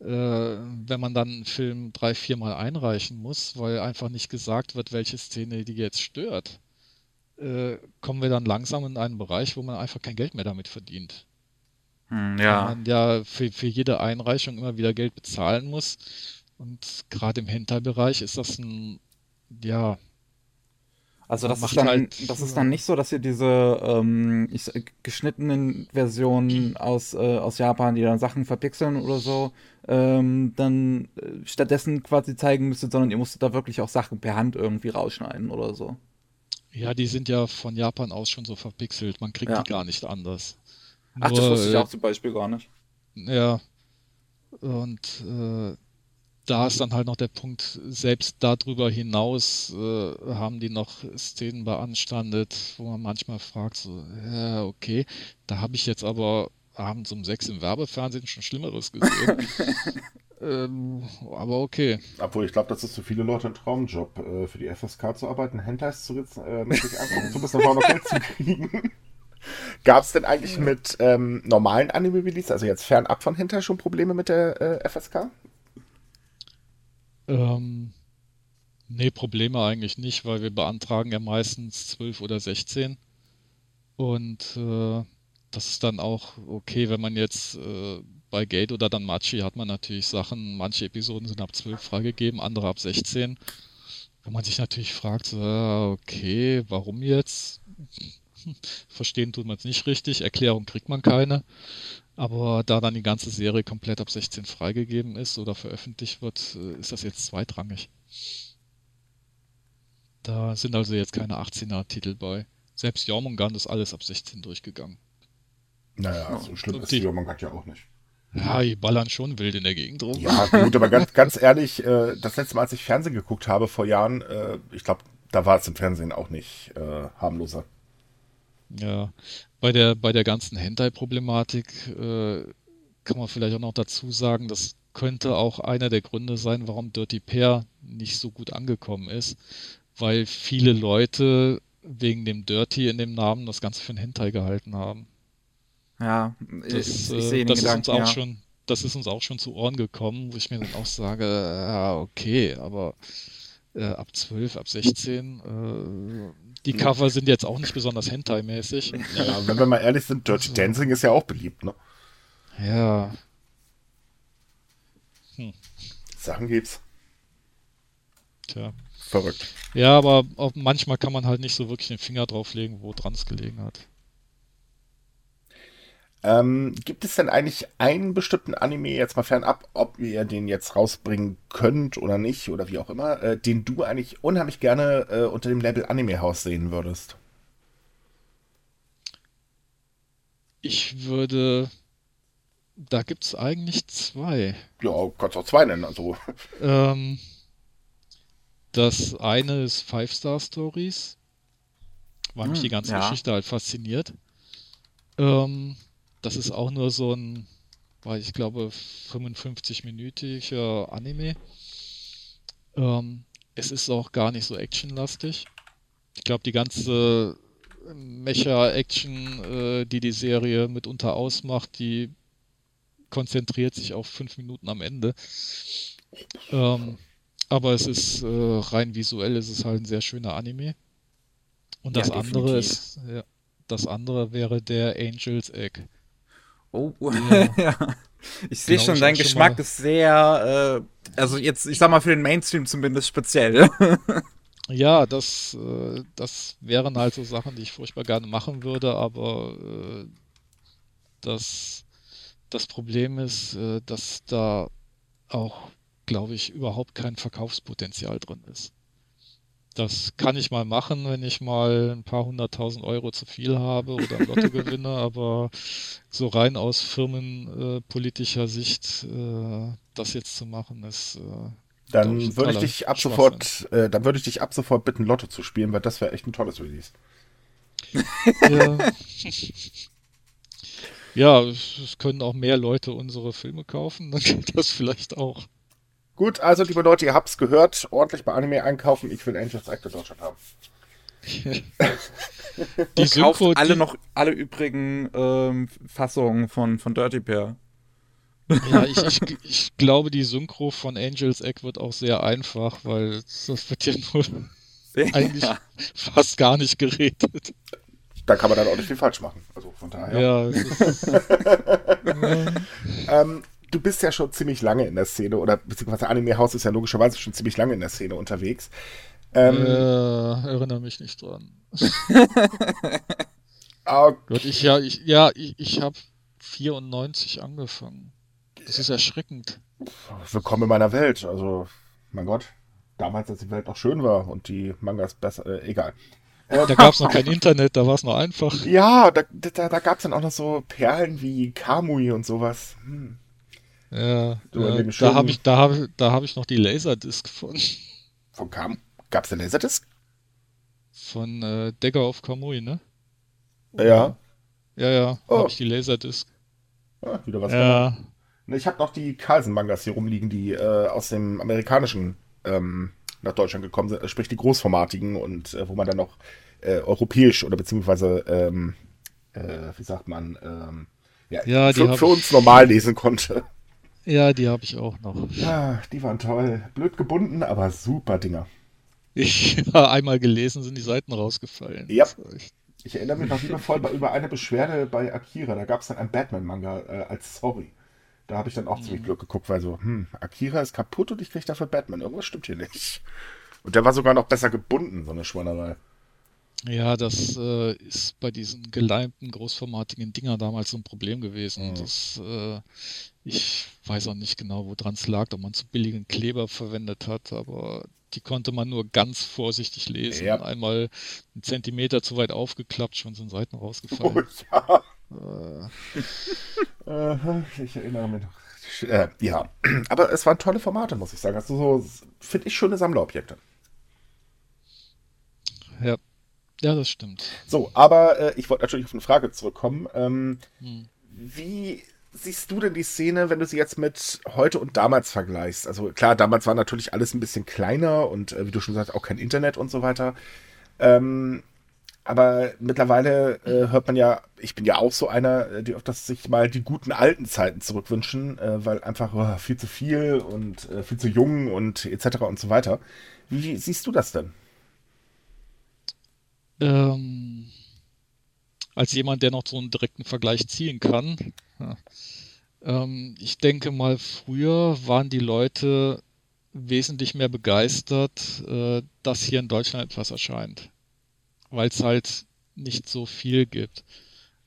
Äh, wenn man dann einen Film drei, viermal einreichen muss, weil einfach nicht gesagt wird, welche Szene die jetzt stört, äh, kommen wir dann langsam in einen Bereich, wo man einfach kein Geld mehr damit verdient. Hm, ja. Weil man ja für, für jede Einreichung immer wieder Geld bezahlen muss und gerade im Hentai-Bereich ist das ein, ja. Also das ist, dann, halt, das ist dann nicht so, dass ihr diese ähm, ich, geschnittenen Versionen aus, äh, aus Japan, die dann Sachen verpixeln oder so, ähm, dann äh, stattdessen quasi zeigen müsstet, sondern ihr musstet da wirklich auch Sachen per Hand irgendwie rausschneiden oder so. Ja, die sind ja von Japan aus schon so verpixelt. Man kriegt ja. die gar nicht anders. Ach, Nur, das wusste ich auch zum Beispiel gar nicht. Ja. Und äh, da ist dann halt noch der Punkt, selbst darüber hinaus äh, haben die noch Szenen beanstandet, wo man manchmal fragt, so, ja, okay, da habe ich jetzt aber abends um sechs im Werbefernsehen schon Schlimmeres gesehen. (laughs) ähm, aber okay. Obwohl, ich glaube, das ist für viele Leute ein Traumjob, äh, für die FSK zu arbeiten, Hentais zu äh, mit sich angucken, zumindest noch Geld zu kriegen. (laughs) Gab es denn eigentlich mit ähm, normalen Anime-Release, also jetzt fernab von Hentai, schon Probleme mit der äh, FSK? Ähm, nee, Probleme eigentlich nicht, weil wir beantragen ja meistens 12 oder 16. Und äh, das ist dann auch okay, wenn man jetzt äh, bei Gate oder dann Machi hat man natürlich Sachen, manche Episoden sind ab 12 freigegeben, andere ab 16. Wo man sich natürlich fragt, so, okay, warum jetzt? (laughs) Verstehen tut man es nicht richtig, Erklärung kriegt man keine. Aber da dann die ganze Serie komplett ab 16 freigegeben ist oder veröffentlicht wird, äh, ist das jetzt zweitrangig. Da sind also jetzt keine 18er Titel bei. Selbst Jormungand ist alles ab 16 durchgegangen. Naja, so schlimm ist die Jormungand ja auch nicht. Ja, die ballern schon wild in der Gegend rum. Ja, gut, aber ganz, ganz ehrlich, äh, das letzte Mal, als ich Fernsehen geguckt habe vor Jahren, äh, ich glaube, da war es im Fernsehen auch nicht harmloser. Ja, bei der, bei der ganzen Hentai-Problematik äh, kann man vielleicht auch noch dazu sagen, das könnte auch einer der Gründe sein, warum Dirty Pair nicht so gut angekommen ist, weil viele Leute wegen dem Dirty in dem Namen das Ganze für ein Hentai gehalten haben. Ja, das, ich, ich sehe das ist uns auch ja. schon, das ist uns auch schon zu Ohren gekommen, wo ich mir dann auch sage, ja, okay, aber äh, ab 12, ab 16, äh, die Cover sind jetzt auch nicht besonders Hentai-mäßig. Ja, wenn wir mal ehrlich sind, Dirty also. Dancing ist ja auch beliebt, ne? Ja. Hm. Sachen gibt's. Tja. Verrückt. Ja, aber manchmal kann man halt nicht so wirklich den Finger drauflegen, wo dran es gelegen hat. Ähm, gibt es denn eigentlich einen bestimmten Anime, jetzt mal fernab, ob ihr den jetzt rausbringen könnt oder nicht oder wie auch immer, äh, den du eigentlich unheimlich gerne äh, unter dem Label Anime House sehen würdest? Ich würde. Da gibt es eigentlich zwei. Ja, kannst auch zwei nennen, also. Ähm, das eine ist Five Star Stories. War mich hm, die ganze ja. Geschichte halt fasziniert. Ähm, das ist auch nur so ein, ich glaube, 55-minütiger Anime. Ähm, es ist auch gar nicht so actionlastig. Ich glaube, die ganze Mecha-Action, äh, die die Serie mitunter ausmacht, die konzentriert sich auf fünf Minuten am Ende. Ähm, aber es ist äh, rein visuell, es ist halt ein sehr schöner Anime. Und das ja, andere ist, ja, das andere wäre der Angel's Egg. Oh, ja. ja. Ich sehe schon, dein Geschmack ist sehr, äh, also jetzt, ich sag mal für den Mainstream zumindest speziell. (laughs) ja, das, äh, das wären halt so Sachen, die ich furchtbar gerne machen würde, aber äh, das, das Problem ist, äh, dass da auch, glaube ich, überhaupt kein Verkaufspotenzial drin ist. Das kann ich mal machen, wenn ich mal ein paar hunderttausend Euro zu viel habe oder ein Lotto (laughs) gewinne, aber so rein aus firmenpolitischer äh, Sicht äh, das jetzt zu machen, ist. Äh, dann würde ich dich ab sofort, äh, dann würde ich dich ab sofort bitten, Lotto zu spielen, weil das wäre echt ein tolles Release. Ja. (laughs) ja, es können auch mehr Leute unsere Filme kaufen, dann geht das vielleicht auch. Gut, also liebe Leute, ihr habt's gehört, ordentlich bei Anime einkaufen. Ich will Angels Act in Deutschland haben. die kauft alle noch alle übrigen ähm, Fassungen von, von Dirty Pair. Ja, ich, ich, ich, glaube, die Synchro von Angels Egg wird auch sehr einfach, weil das wird ja nur eigentlich ja. fast gar nicht geredet. Da kann man dann auch nicht viel falsch machen. Also von daher. Ja. (laughs) ähm, du bist ja schon ziemlich lange in der Szene, oder beziehungsweise Anime House ist ja logischerweise schon ziemlich lange in der Szene unterwegs. Ähm, äh, erinnere mich nicht dran. (laughs) okay. Gott, ich, ja, ich, ja, ich, ich habe 94 angefangen. Das ist erschreckend. Willkommen in meiner Welt. Also, mein Gott, damals, als die Welt noch schön war und die Mangas besser, äh, egal. da gab es noch kein Internet, da war es noch einfach. Ja, da, da, da gab es dann auch noch so Perlen wie Kamui und sowas. Hm. Ja, ja da habe ich, da hab, da hab ich noch die Laserdisc von. Von Kam? Gab es eine Laserdisc? Von äh, Dagger of Kamui, ne? Ja. Ja, ja, oh. habe ich die Laserdisc. Ja, wieder was Ja. Ne, ich habe noch die Carlsen-Mangas hier rumliegen, die äh, aus dem amerikanischen ähm, nach Deutschland gekommen sind, sprich die großformatigen und äh, wo man dann noch äh, europäisch oder beziehungsweise, ähm, äh, wie sagt man, ähm, ja, ja für, für uns normal lesen konnte. Ja, die habe ich auch noch. Ja, die waren toll. Blöd gebunden, aber super Dinger. Ich (laughs) ja, einmal gelesen, sind die Seiten rausgefallen. Ja. Ich erinnere mich noch liebevoll über eine Beschwerde bei Akira. Da gab es dann ein Batman-Manga äh, als Sorry. Da habe ich dann auch mhm. ziemlich Glück geguckt, weil so, hm, Akira ist kaputt und ich kriege dafür Batman. Irgendwas stimmt hier nicht. Und der war sogar noch besser gebunden, so eine Schweinerei. Ja, das äh, ist bei diesen geleimten, großformatigen Dinger damals so ein Problem gewesen. Mhm. Das, äh, ich weiß auch nicht genau, woran es lag, ob man zu billigen Kleber verwendet hat, aber die konnte man nur ganz vorsichtig lesen. Ja. Einmal einen Zentimeter zu weit aufgeklappt, schon sind Seiten rausgefallen. Oh, ja. Äh. (laughs) ich erinnere mich noch. Äh, ja, aber es waren tolle Formate, muss ich sagen. Also so, finde ich, schöne Sammlerobjekte. Ja, ja, das stimmt. So, aber äh, ich wollte natürlich auf eine Frage zurückkommen. Ähm, hm. Wie siehst du denn die Szene, wenn du sie jetzt mit heute und damals vergleichst? Also klar, damals war natürlich alles ein bisschen kleiner und äh, wie du schon sagst, auch kein Internet und so weiter. Ähm, aber mittlerweile äh, hört man ja, ich bin ja auch so einer, äh, die auf das sich mal die guten alten Zeiten zurückwünschen, äh, weil einfach oh, viel zu viel und äh, viel zu jung und etc. und so weiter. Wie siehst du das denn? Ähm, als jemand, der noch so einen direkten Vergleich ziehen kann. Ja. Ähm, ich denke mal, früher waren die Leute wesentlich mehr begeistert, äh, dass hier in Deutschland etwas erscheint, weil es halt nicht so viel gibt.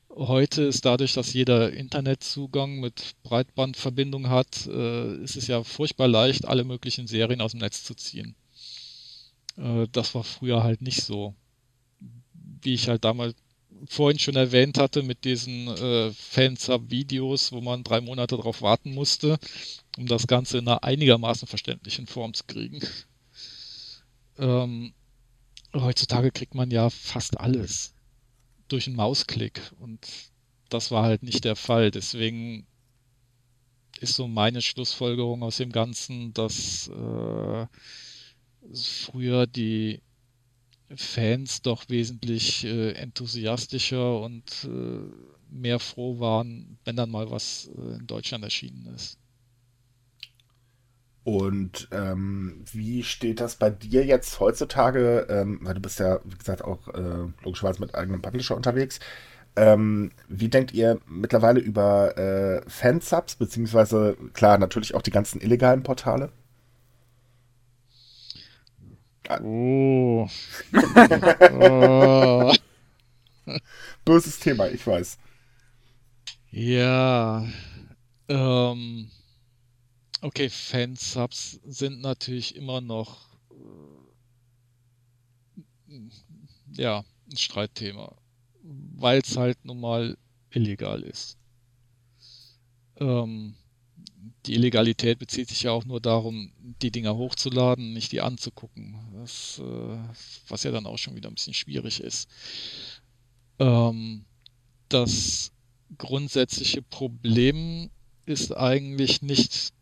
Heute ist dadurch, dass jeder Internetzugang mit Breitbandverbindung hat, äh, ist es ja furchtbar leicht, alle möglichen Serien aus dem Netz zu ziehen. Äh, das war früher halt nicht so. Wie ich halt damals vorhin schon erwähnt hatte mit diesen äh, Fansub-Videos, wo man drei Monate darauf warten musste, um das Ganze in einer einigermaßen verständlichen Form zu kriegen. Ähm, heutzutage kriegt man ja fast alles durch einen Mausklick und das war halt nicht der Fall. Deswegen ist so meine Schlussfolgerung aus dem Ganzen, dass äh, früher die Fans doch wesentlich äh, enthusiastischer und äh, mehr froh waren, wenn dann mal was äh, in Deutschland erschienen ist. Und ähm, wie steht das bei dir jetzt heutzutage? Ähm, weil du bist ja, wie gesagt, auch äh, logischerweise mit eigenem Publisher unterwegs. Ähm, wie denkt ihr mittlerweile über äh, Fansubs, beziehungsweise klar, natürlich auch die ganzen illegalen Portale? Oh. (laughs) oh. Böses Thema, ich weiß. Ja. Ähm, okay, Fansubs sind natürlich immer noch ja, ein Streitthema, weil es halt nun mal illegal ist. Ähm, die Illegalität bezieht sich ja auch nur darum, die Dinger hochzuladen, nicht die anzugucken. Das, äh, was ja dann auch schon wieder ein bisschen schwierig ist. Ähm, das grundsätzliche Problem ist eigentlich nicht,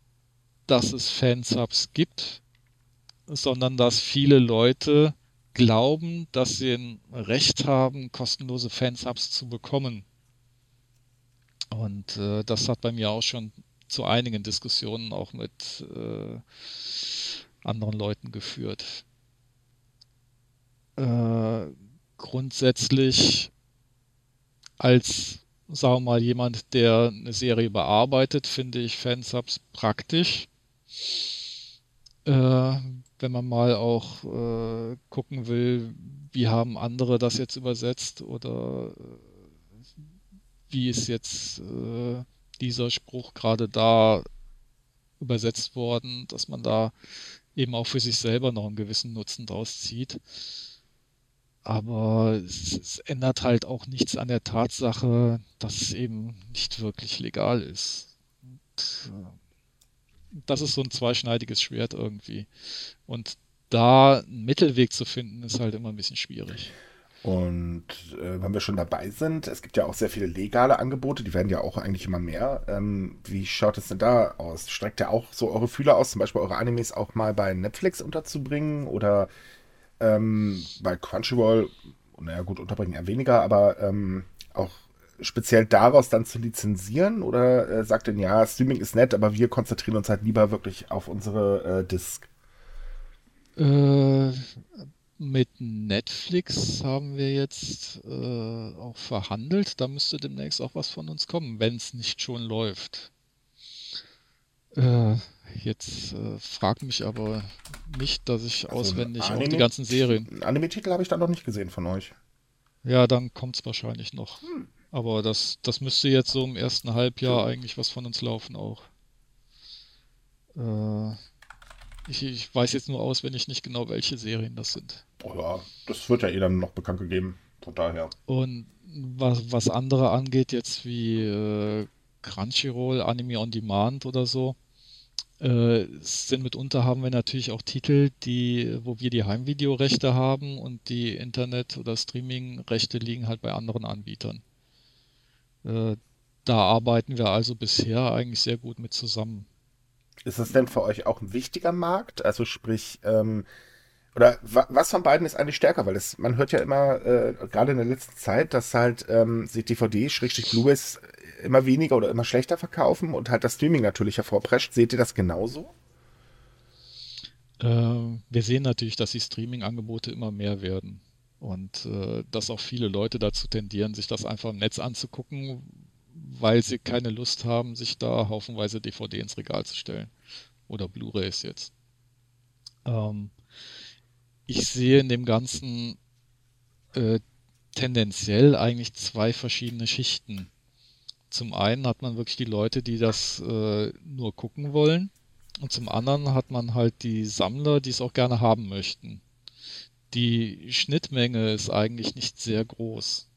dass es Fansubs gibt, sondern dass viele Leute glauben, dass sie ein Recht haben, kostenlose Fansubs zu bekommen. Und äh, das hat bei mir auch schon zu einigen Diskussionen auch mit äh, anderen Leuten geführt. Äh, grundsätzlich als, sagen wir mal, jemand, der eine Serie bearbeitet, finde ich Fansubs praktisch. Äh, wenn man mal auch äh, gucken will, wie haben andere das jetzt übersetzt oder äh, wie ist jetzt äh, dieser Spruch gerade da übersetzt worden, dass man da eben auch für sich selber noch einen gewissen Nutzen draus zieht. Aber es, es, ändert halt auch nichts an der Tatsache, dass es eben nicht wirklich legal ist. Äh, das ist so ein zweischneidiges Schwert irgendwie. Und da einen Mittelweg zu finden, ist halt immer ein bisschen schwierig. Und äh, wenn wir schon dabei sind, es gibt ja auch sehr viele legale Angebote, die werden ja auch eigentlich immer mehr. Ähm, wie schaut es denn da aus? Streckt ihr auch so eure Fühler aus, zum Beispiel eure Animes auch mal bei Netflix unterzubringen oder ähm, bei Crunchyroll, naja gut, unterbringen eher weniger, aber ähm, auch speziell daraus dann zu lizenzieren? Oder äh, sagt denn, ja, Streaming ist nett, aber wir konzentrieren uns halt lieber wirklich auf unsere äh, Disc? Äh, mit Netflix haben wir jetzt äh, auch verhandelt. Da müsste demnächst auch was von uns kommen, wenn es nicht schon läuft. Äh, jetzt äh, frag mich aber nicht, dass ich also auswendig Anime, auch die ganzen Serien. Anime-Titel habe ich da noch nicht gesehen von euch. Ja, dann kommt es wahrscheinlich noch. Hm. Aber das, das müsste jetzt so im ersten Halbjahr ja. eigentlich was von uns laufen auch. Äh, ich, ich, weiß jetzt nur auswendig nicht genau, welche Serien das sind. Oh ja, das wird ja eh dann noch bekannt gegeben. Von daher. Und was, was andere angeht, jetzt wie äh, Crunchyroll, Anime on Demand oder so, äh, sind mitunter haben wir natürlich auch Titel, die, wo wir die Heimvideorechte haben und die Internet- oder Streaming-Rechte liegen halt bei anderen Anbietern. Äh, da arbeiten wir also bisher eigentlich sehr gut mit zusammen. Ist das denn für euch auch ein wichtiger Markt? Also sprich, ähm, oder was von beiden ist eigentlich stärker? Weil es, man hört ja immer, äh, gerade in der letzten Zeit, dass halt ähm, sich DVD, Schrägstrich Blu-rays immer weniger oder immer schlechter verkaufen und halt das Streaming natürlich hervorprescht. Seht ihr das genauso? Äh, wir sehen natürlich, dass die Streaming-Angebote immer mehr werden und äh, dass auch viele Leute dazu tendieren, sich das einfach im Netz anzugucken, weil sie keine Lust haben, sich da haufenweise DVD ins Regal zu stellen. Oder Blu-rays jetzt. Ähm, ich sehe in dem Ganzen äh, tendenziell eigentlich zwei verschiedene Schichten. Zum einen hat man wirklich die Leute, die das äh, nur gucken wollen. Und zum anderen hat man halt die Sammler, die es auch gerne haben möchten. Die Schnittmenge ist eigentlich nicht sehr groß.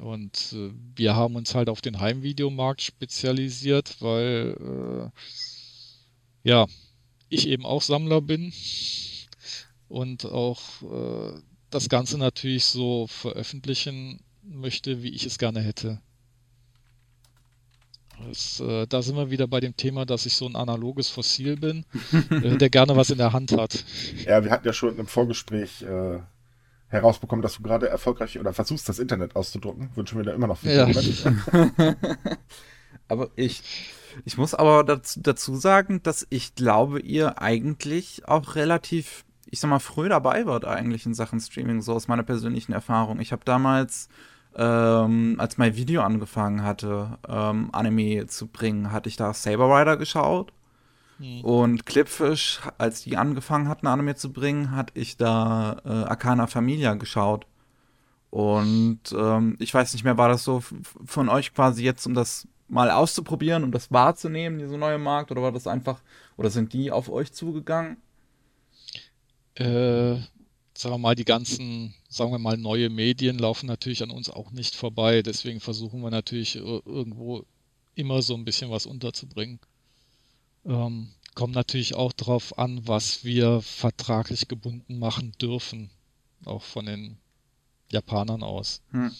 Und äh, wir haben uns halt auf den Heimvideomarkt spezialisiert, weil äh, ja, ich eben auch Sammler bin und auch äh, das Ganze natürlich so veröffentlichen möchte, wie ich es gerne hätte. Das, äh, da sind wir wieder bei dem Thema, dass ich so ein analoges Fossil bin, äh, der gerne was in der Hand hat. (laughs) Ja, wir hatten ja schon im Vorgespräch äh, herausbekommen, dass du gerade erfolgreich oder versuchst, das Internet auszudrucken. Wünschen wir dir immer noch viel ja. (laughs) Aber ich, ich muss aber dazu, dazu sagen, dass ich glaube, ihr eigentlich auch relativ, ich sag mal, früh dabei wart eigentlich in Sachen Streaming, so aus meiner persönlichen Erfahrung. Ich habe damals, ähm, als mein Video angefangen hatte, ähm, Anime zu bringen, hatte ich da Saber Rider geschaut. Hm. Und Clipfish, als die angefangen hatten, Anime zu bringen, hatte ich da äh, Arcana Familia geschaut. Und ähm, ich weiß nicht mehr, war das so von euch quasi jetzt, um das mal auszuprobieren, um das wahrzunehmen, diese neue Markt, oder war das einfach, oder sind die auf euch zugegangen? Äh, sagen wir mal, die ganzen, sagen wir mal, neue Medien laufen natürlich an uns auch nicht vorbei. Deswegen versuchen wir natürlich irgendwo immer so ein bisschen was unterzubringen. Ähm, kommt natürlich auch darauf an, was wir vertraglich gebunden machen dürfen. Auch von den Japanern aus. Hm.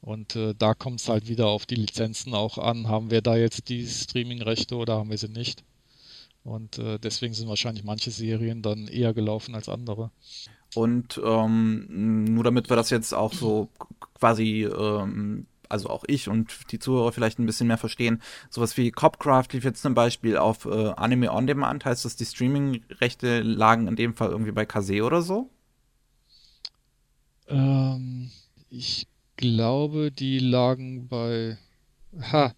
Und äh, da kommt es halt wieder auf die Lizenzen auch an. Haben wir da jetzt die Streaming-Rechte oder haben wir sie nicht? Und äh, deswegen sind wahrscheinlich manche Serien dann eher gelaufen als andere. Und ähm, nur damit wir das jetzt auch so quasi, ähm, also auch ich und die Zuhörer vielleicht ein bisschen mehr verstehen, sowas wie Copcraft lief jetzt zum Beispiel auf äh, Anime On Demand, heißt das, die Streaming-Rechte lagen in dem Fall irgendwie bei Kase oder so? Ähm, ich glaube, die lagen bei. Ha,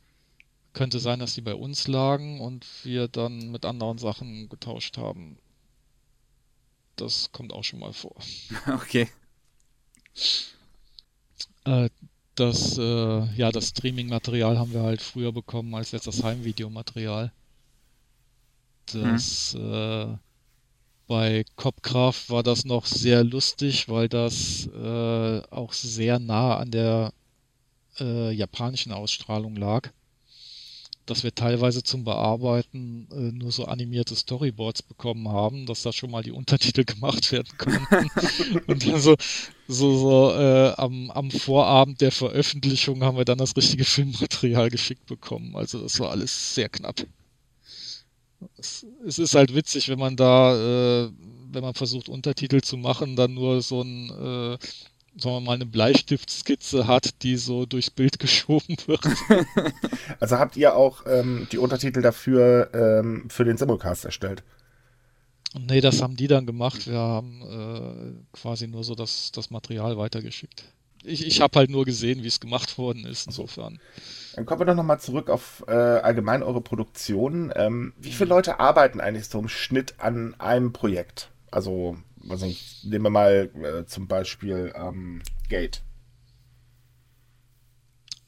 könnte sein, dass die bei uns lagen und wir dann mit anderen Sachen getauscht haben. Das kommt auch schon mal vor. (laughs) Okay. Äh, das, äh, ja, das Streaming-Material haben wir halt früher bekommen als jetzt das Heimvideomaterial. Das hm. äh, bei Copcraft war das noch sehr lustig, weil das äh, auch sehr nah an der äh, japanischen Ausstrahlung lag dass wir teilweise zum Bearbeiten äh, nur so animierte Storyboards bekommen haben, dass da schon mal die Untertitel (laughs) gemacht werden konnten. (laughs) und dann so, so, so äh, am, am Vorabend der Veröffentlichung haben wir dann das richtige Filmmaterial geschickt bekommen. Also das war alles sehr knapp. Es, es ist halt witzig, wenn man da, äh, wenn man versucht Untertitel zu machen, dann nur so ein äh, sagen wir mal, eine Bleistiftskizze hat, die so durchs Bild (laughs) geschoben wird. (laughs) Also habt ihr auch ähm, die Untertitel dafür ähm, für den Simulcast erstellt? Nee, das haben die dann gemacht. Wir haben äh, quasi nur so das, das Material weitergeschickt. Ich, ich habe halt nur gesehen, wie es gemacht worden ist, insofern. Dann kommen wir doch nochmal zurück auf äh, allgemein eure Produktion. Ähm, wie viele Leute arbeiten eigentlich so im Schnitt an einem Projekt? Also was ich, nehmen wir mal äh, zum Beispiel ähm, Gate.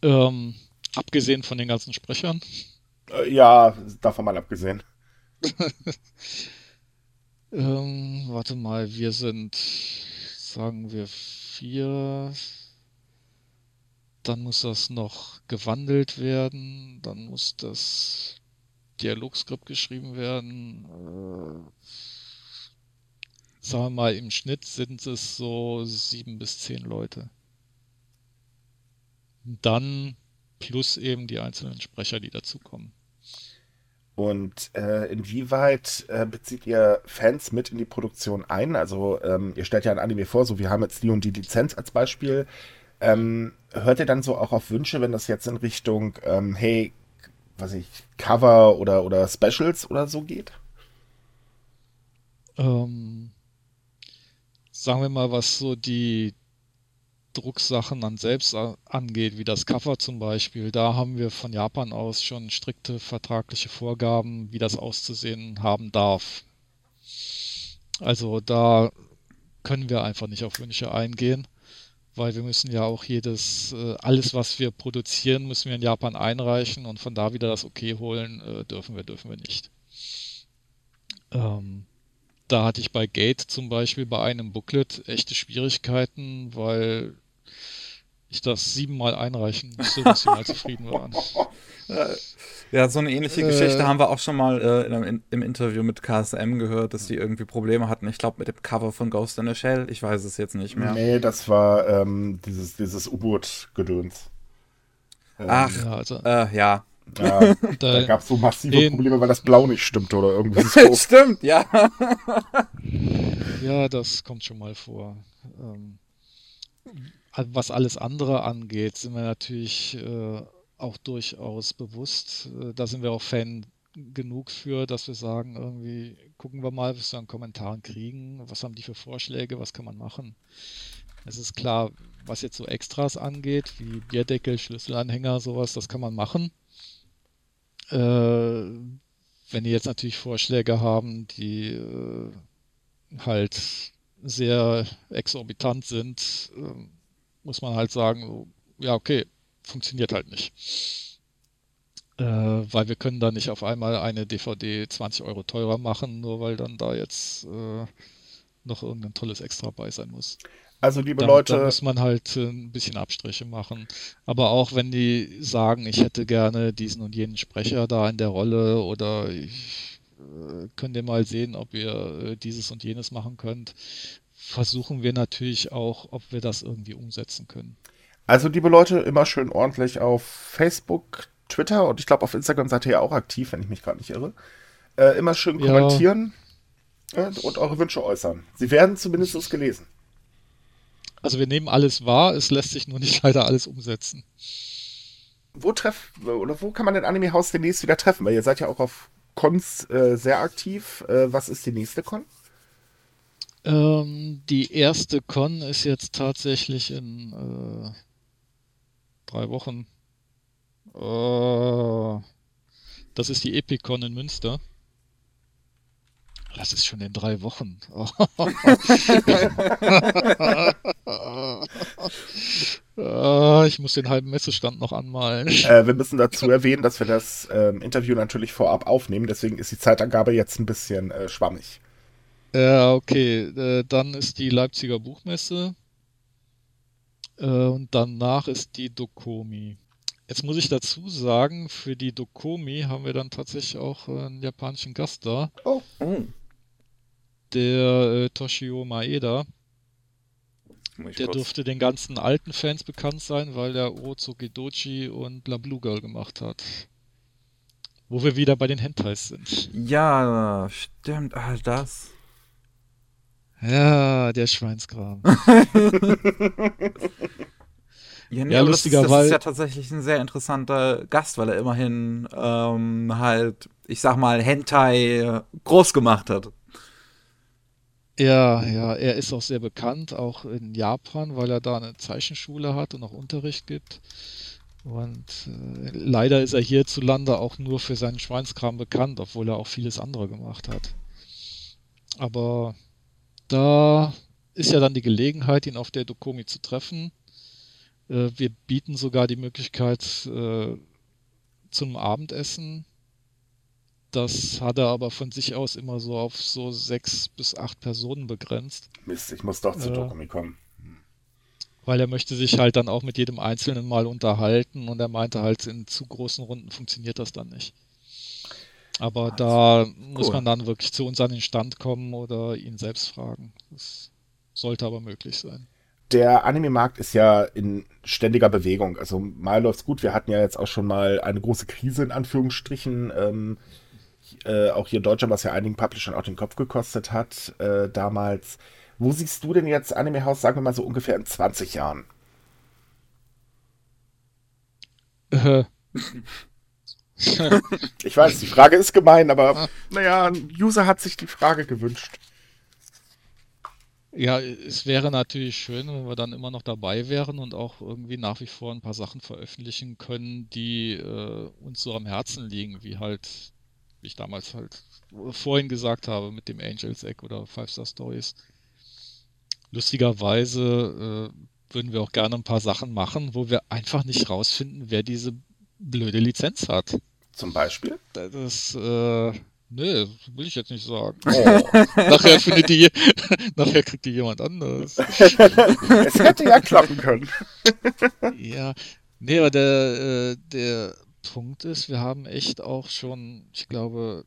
Ähm, abgesehen von den ganzen Sprechern? Äh, ja, davon mal abgesehen. (laughs) ähm, warte mal, wir sind, sagen wir, vier. Dann muss das noch gewandelt werden. Dann muss das Dialogskript geschrieben werden. Äh, sagen wir mal, im Schnitt sind es so sieben bis zehn Leute. Dann plus eben die einzelnen Sprecher, die dazukommen. Und äh, inwieweit äh, bezieht ihr Fans mit in die Produktion ein? Also ähm, ihr stellt ja ein Anime vor, so wir haben jetzt die und die Lizenz als Beispiel. Ähm, hört ihr dann so auch auf Wünsche, wenn das jetzt in Richtung, ähm, hey, was ich, Cover oder, oder Specials oder so geht? Ähm, sagen wir mal, was so die Drucksachen dann selbst angeht, wie das Cover zum Beispiel, da haben wir von Japan aus schon strikte vertragliche Vorgaben, wie das auszusehen haben darf. Also da können wir einfach nicht auf Wünsche eingehen, weil wir müssen ja auch jedes, äh, alles was wir produzieren, müssen wir in Japan einreichen und von da wieder das Okay holen, äh, dürfen wir, dürfen wir nicht. Ähm, da hatte ich bei Gate zum Beispiel bei einem Booklet echte Schwierigkeiten, weil ich das siebenmal einreichen musste, bis sie mal zufrieden waren. (laughs) Ja, so eine ähnliche äh, Geschichte haben wir auch schon mal äh, in, im Interview mit KSM gehört, dass die irgendwie Probleme hatten. Ich glaube, mit dem Cover von Ghost in the Shell. Ich weiß es jetzt nicht mehr. Nee, das war ähm, dieses, dieses U-Boot-Gedöns. Ähm, Ach, ja, also, äh, ja. Ja, (laughs) da gab es so massive Probleme, weil das Blau nicht stimmte oder irgendwie (laughs) so. Stimmt, ja. ja, das kommt schon mal vor. Ähm, was alles andere angeht, sind wir natürlich äh, auch durchaus bewusst. Äh, da sind wir auch Fan genug für, dass wir sagen, irgendwie gucken wir mal, was wir an Kommentaren kriegen, was haben die für Vorschläge, was kann man machen. Es ist klar, was jetzt so Extras angeht, wie Bierdeckel, Schlüsselanhänger, sowas, das kann man machen. Äh, wenn die jetzt natürlich Vorschläge haben, die äh, halt sehr exorbitant sind, äh, muss man halt sagen, ja, okay, funktioniert halt nicht. Äh, weil wir können da nicht auf einmal eine DVD 20 Euro teurer machen, nur weil dann da jetzt äh, noch irgendein tolles Extra bei sein muss. Also liebe da, Leute. Da muss man halt äh, ein bisschen Abstriche machen. Aber auch wenn die sagen, ich hätte gerne diesen und jenen Sprecher da in der Rolle oder ich äh, könnt ihr mal sehen, ob ihr äh, dieses und jenes machen könnt, versuchen wir natürlich auch, ob wir das irgendwie umsetzen können. Also liebe Leute, immer schön ordentlich auf Facebook, Twitter und ich glaube auf Instagram seid ihr ja auch aktiv, wenn ich mich gerade nicht irre. Äh, immer schön kommentieren ja. und, und eure Wünsche äußern. Sie werden zumindest gelesen. Also wir nehmen alles wahr, es lässt sich nur nicht (laughs) leider alles umsetzen. Wo treff oder wo kann man den Anime House demnächst wieder treffen? Weil ihr seid ja auch auf Cons äh, sehr aktiv. Äh, was ist die nächste Con? Ähm, die erste Con ist jetzt tatsächlich in äh, drei Wochen. Äh, das ist die Epicon in Münster. Das ist schon in drei Wochen. (laughs) Ich muss den halben Messestand noch anmalen. Äh, wir müssen dazu erwähnen, dass wir das ähm, Interview natürlich vorab aufnehmen. Deswegen ist die Zeitangabe jetzt ein bisschen äh, schwammig. Ja, okay. Äh, dann ist die Leipziger Buchmesse. Äh, und danach ist die Dokomi. Jetzt muss ich dazu sagen, für die Dokomi haben wir dann tatsächlich auch einen japanischen Gast da. Oh. oh. Der äh, Toshio Maeda. Der kurz. dürfte den ganzen alten Fans bekannt sein, weil der Ozo Gedochi und La Blue Girl gemacht hat. Wo wir wieder bei den Hentais sind. Ja, stimmt. Ah, das. Ja, der Schweinskram. (laughs) ja, nee, ja lustigerweise. Das, das ist ja tatsächlich ein sehr interessanter Gast, weil er immerhin ähm, halt, ich sag mal, Hentai groß gemacht hat. Ja, ja, er ist auch sehr bekannt, auch in Japan, weil er da eine Zeichenschule hat und auch Unterricht gibt. Und äh, leider ist er hierzulande auch nur für seinen Schweinskram bekannt, obwohl er auch vieles andere gemacht hat. Aber da ist ja dann die Gelegenheit, ihn auf der Dokomi zu treffen. Äh, wir bieten sogar die Möglichkeit äh, zum Abendessen. Das hat er aber von sich aus immer so auf so sechs bis acht Personen begrenzt. Mist, ich muss doch zur äh, Dokomi kommen. Weil er möchte sich halt dann auch mit jedem Einzelnen mal unterhalten und er meinte halt, in zu großen Runden funktioniert das dann nicht. Aber da cool. muss man dann wirklich zu uns an den Stand kommen oder ihn selbst fragen. Das sollte aber möglich sein. Der Anime-Markt ist ja in ständiger Bewegung. Also mal läuft's gut. Wir hatten ja jetzt auch schon mal eine große Krise in Anführungsstrichen. Ähm, äh, auch hier in Deutschland, was ja einigen Publishern auch den Kopf gekostet hat äh, damals. Wo siehst du denn jetzt Anime House, sagen wir mal so ungefähr in 20 Jahren? Äh, ich weiß, die Frage ist gemein, aber naja, ein User hat sich die Frage gewünscht. Ja, es wäre natürlich schön, wenn wir dann immer noch dabei wären und auch irgendwie nach wie vor ein paar Sachen veröffentlichen können, die äh, uns so am Herzen liegen, wie halt, wie ich damals halt vorhin gesagt habe, mit dem Angels Egg oder Five Star Stories. Lustigerweise äh, würden wir auch gerne ein paar Sachen machen, wo wir einfach nicht rausfinden, wer diese blöde Lizenz hat. Zum Beispiel? Das, äh, nee, will ich jetzt nicht sagen. Oh. (laughs) nachher findet die, (laughs) nachher kriegt die jemand anders. (laughs) es hätte ja klappen können. ja, nee, aber der, äh, der Punkt ist, wir haben echt auch schon, ich glaube,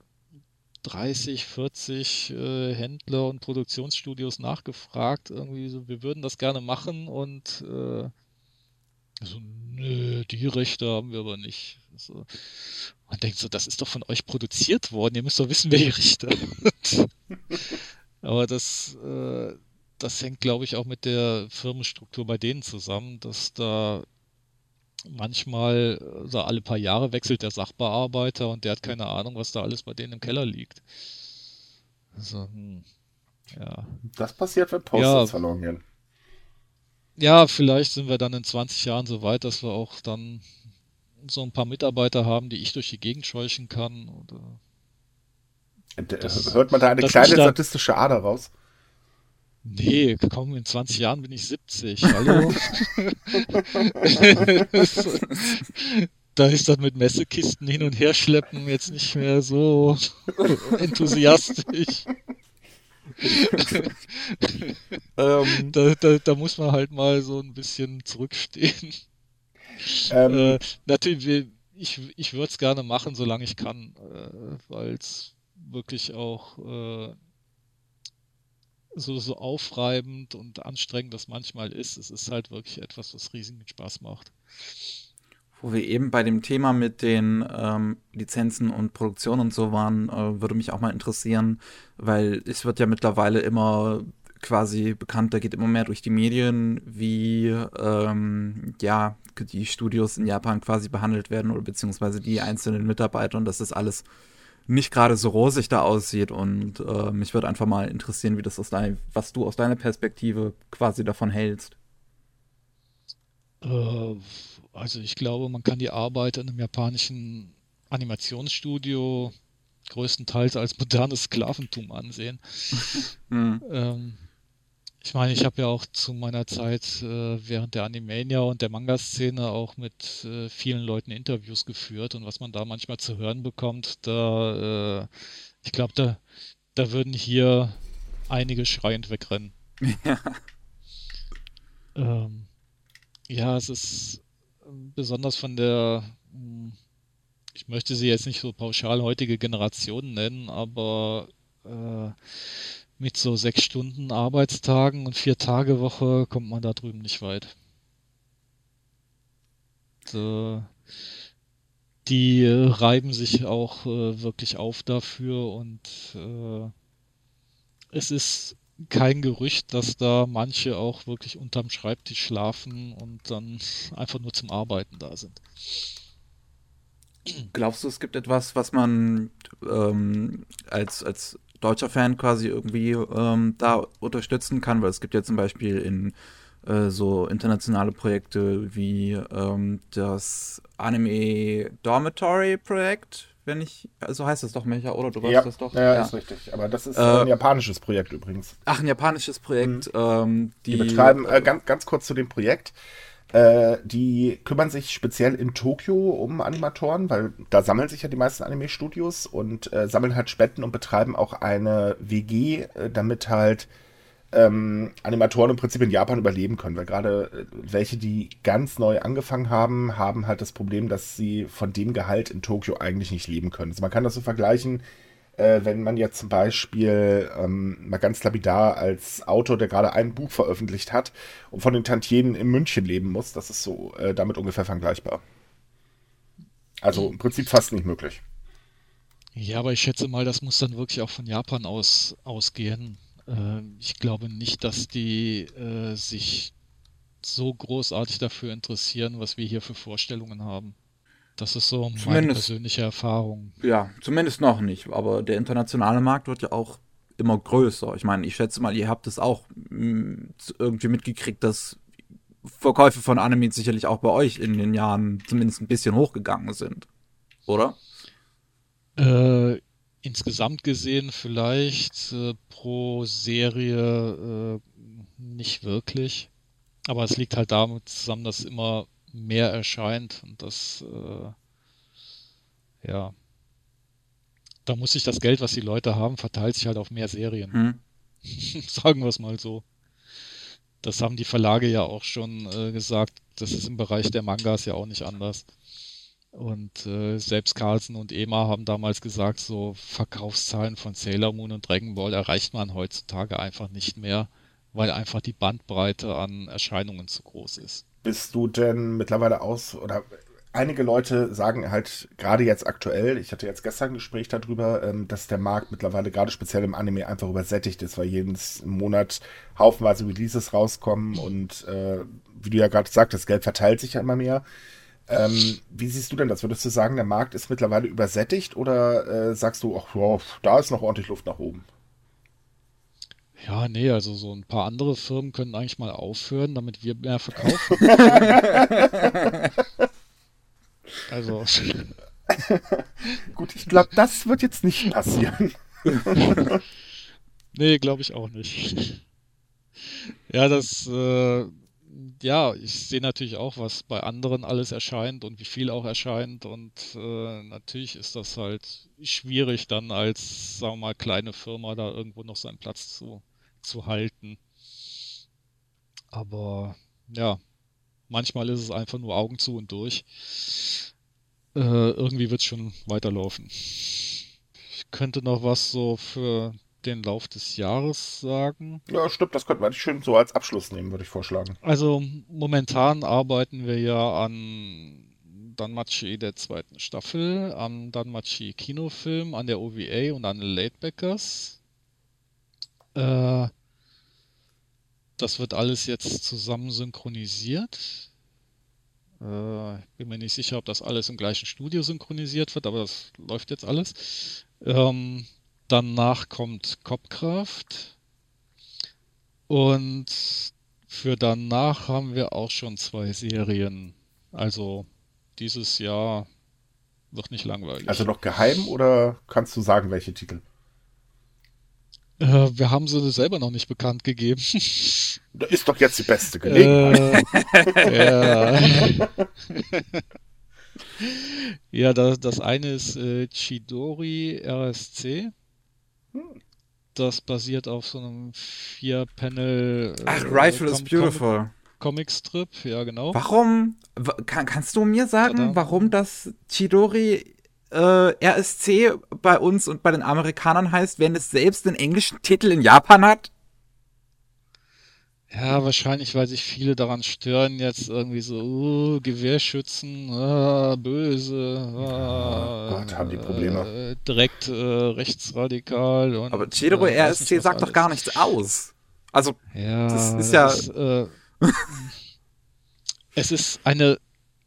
30, 40 äh, Händler und Produktionsstudios nachgefragt. Irgendwie so, wir würden das gerne machen und äh, so, nö, die Rechte haben wir aber nicht. So. Man denkt so, das ist doch von euch produziert worden, ihr müsst doch wissen, wer die Richter (laughs) Aber das, äh, das hängt, glaube ich, auch mit der Firmenstruktur bei denen zusammen, dass da manchmal, also alle paar Jahre wechselt der Sachbearbeiter und der hat keine Ahnung, was da alles bei denen im Keller liegt. Also, hm, ja. Das passiert, wenn Posts ja, verloren gehen. Ja, vielleicht sind wir dann in 20 Jahren so weit, dass wir auch dann so ein paar Mitarbeiter haben, die ich durch die Gegend scheuchen kann. Oder das, Hört man da eine kleine statistische Ader raus? Nee, komm, in 20 Jahren bin ich 70. Hallo? (laughs) (laughs) da ist das mit Messekisten hin und her schleppen jetzt nicht mehr so (laughs) enthusiastisch. ähm, da, da, da, muss man halt mal so ein bisschen zurückstehen. Ähm, äh, natürlich, ich, ich würde es gerne machen, solange ich kann, äh, weil es wirklich auch äh, so, so aufreibend und anstrengend das manchmal ist. Es ist halt wirklich etwas, was riesigen Spaß macht. Wo wir eben bei dem Thema mit den ähm, Lizenzen und Produktion und so waren, äh, würde mich auch mal interessieren, weil es wird ja mittlerweile immer quasi bekannt, da geht immer mehr durch die Medien, wie ähm, ja die Studios in Japan quasi behandelt werden oder beziehungsweise die einzelnen Mitarbeiter und das ist alles nicht gerade so rosig da aussieht. Und äh, mich würde einfach mal interessieren, wie das aus deiner, was du aus deiner Perspektive quasi davon hältst. Äh, also ich glaube, man kann die Arbeit in einem japanischen Animationsstudio größtenteils als modernes Sklaventum ansehen. (laughs) hm. ähm, ich meine, ich habe ja auch zu meiner Zeit äh, während der Animania und der Manga-Szene auch mit äh, vielen Leuten Interviews geführt und was man da manchmal zu hören bekommt, da, äh, ich glaube, da, da würden hier einige schreiend wegrennen. Ja. (laughs) Ähm, ja, es ist besonders von der, hm, ich möchte sie jetzt nicht so pauschal heutige Generation nennen, aber äh, mit so sechs Stunden Arbeitstagen und vier Tage Woche kommt man da drüben nicht weit. So, die reiben sich auch äh, wirklich auf dafür und äh, es ist kein Gerücht, dass da manche auch wirklich unterm Schreibtisch schlafen und dann (laughs) einfach nur zum Arbeiten da sind. Glaubst du, es gibt etwas, was man ähm, als, als deutscher Fan quasi irgendwie ähm, da unterstützen kann, weil es gibt ja zum Beispiel in äh, so internationale Projekte wie ähm, das Anime Dormitory Projekt, wenn ich, so also heißt das doch, Micha, oder? Du weißt ja, das doch? Ja, ja, ist richtig. Aber das ist äh, ein japanisches Projekt übrigens. Ach, ein japanisches Projekt. Mhm. Ähm, die, die, betreiben, äh, ganz, ganz kurz zu dem Projekt. Äh, die kümmern sich speziell in Tokio um Animatoren, weil da sammeln sich ja die meisten Anime-Studios und äh, sammeln halt Spenden und betreiben auch eine WG, äh, damit halt ähm, Animatoren im Prinzip in Japan überleben können, weil gerade äh, welche, die ganz neu angefangen haben, haben halt das Problem, dass sie von dem Gehalt in Tokio eigentlich nicht leben können. Also man kann das so vergleichen, äh, wenn man jetzt zum Beispiel ähm, mal ganz lapidar als Autor, der gerade ein Buch veröffentlicht hat und von den Tantiemen in München leben muss, das ist so äh, damit ungefähr vergleichbar. Also im Prinzip fast nicht möglich. Ja, aber ich schätze mal, das muss dann wirklich auch von Japan aus ausgehen. Äh, ich glaube nicht, dass die äh, sich so großartig dafür interessieren, was wir hier für Vorstellungen haben. Das ist so meine persönliche Erfahrung. Ja, zumindest noch nicht. Aber der internationale Markt wird ja auch immer größer. Ich meine, ich schätze mal, ihr habt es auch mm, irgendwie mitgekriegt, dass Verkäufe von Anime sicherlich auch bei euch in den Jahren zumindest ein bisschen hochgegangen sind. Oder? Äh, insgesamt gesehen vielleicht äh, pro Serie äh, nicht wirklich. Aber es liegt halt damit zusammen, dass immer mehr erscheint und das, äh, ja, da muss sich das Geld, was die Leute haben, verteilt sich halt auf mehr Serien. Hm. (laughs) Sagen wir es mal so. Das haben die Verlage ja auch schon äh, gesagt. Das ist im Bereich der Mangas ja auch nicht anders. Und äh, selbst Carlsen und Ema haben damals gesagt, so Verkaufszahlen von Sailor Moon und Dragon Ball erreicht man heutzutage einfach nicht mehr, weil einfach die Bandbreite an Erscheinungen zu groß ist bist du denn mittlerweile aus oder einige Leute sagen halt gerade jetzt aktuell, ich hatte jetzt gestern ein Gespräch darüber, ähm, dass der Markt mittlerweile gerade speziell im Anime einfach übersättigt ist, weil jeden Monat haufenweise Releases rauskommen und äh, wie du ja gerade sagst, das Geld verteilt sich ja immer mehr. Ähm, wie siehst du denn das? Würdest du sagen, der Markt ist mittlerweile übersättigt oder äh, sagst du, ach, wow, da ist noch ordentlich Luft nach oben? Ja, nee, also so ein paar andere Firmen können eigentlich mal aufhören, damit wir mehr verkaufen. (laughs) also. (laughs) Gut, ich glaube, das wird jetzt nicht passieren. (laughs) nee, glaube ich auch nicht. Ja, das, äh, ja, ich sehe natürlich auch, was bei anderen alles erscheint und wie viel auch erscheint. Und äh, natürlich ist das halt schwierig, dann als, sagen wir mal, kleine Firma da irgendwo noch seinen Platz zu, zu halten. Aber ja, manchmal ist es einfach nur Augen zu und durch. Äh, irgendwie wird es schon weiterlaufen. Ich könnte noch was so für den Lauf des Jahres sagen. Ja, stimmt, das könnten wir schön so als Abschluss nehmen, würde ich vorschlagen. Also momentan arbeiten wir ja an Danmachi der zweiten Staffel, am Danmachi Kinofilm, an der OVA und an Latebackers. Äh, das wird alles jetzt zusammen synchronisiert. Äh, bin mir nicht sicher, ob das alles im gleichen Studio synchronisiert wird, aber das läuft jetzt alles. Ähm, Danach kommt Kopfkraft. Und für danach haben wir auch schon zwei Serien. Also dieses Jahr wird nicht langweilig. Also noch geheim oder kannst du sagen, welche Titel? Äh, wir haben sie selber noch nicht bekannt gegeben. (laughs) Das ist doch jetzt die beste Gelegenheit. Äh, (laughs) ja. (laughs) ja, das, das eine ist äh, Chidori RSC. Das basiert auf so einem vier-Panel. Äh, Ach, Rifle is Beautiful. Comic-Strip, ja, genau. Warum? Kann, kannst du mir sagen, warum das Chidori äh, RSC bei uns und bei den Amerikanern heißt, wenn es selbst den englischen Titel in Japan hat? Ja, wahrscheinlich, weil sich viele daran stören, jetzt irgendwie so, uh, Gewehrschützen, uh, böse, uh, oh Gott, haben die Probleme. Äh, direkt äh, rechtsradikal. Und, Aber Chedoro äh, RSC sagt alles. doch gar nichts aus. Also, ja, das ist ja. Äh, (laughs) es ist eine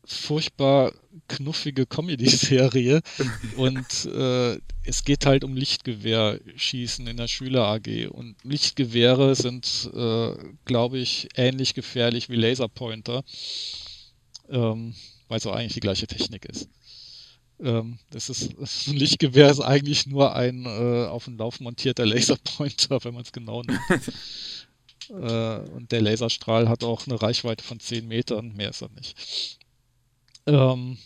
furchtbar knuffige Comedy-Serie und äh, es geht halt um Lichtgewehrschießen in der Schüler AG und Lichtgewehre sind, äh, glaube ich, ähnlich gefährlich wie Laserpointer, ähm, weil es auch eigentlich die gleiche Technik ist. Ähm, das ist, (laughs) ein Lichtgewehr ist eigentlich nur ein äh, auf den Lauf montierter Laserpointer, wenn man es genau nimmt. (laughs) Äh, und der Laserstrahl hat auch eine Reichweite von 10 Metern, mehr ist er nicht. Ähm,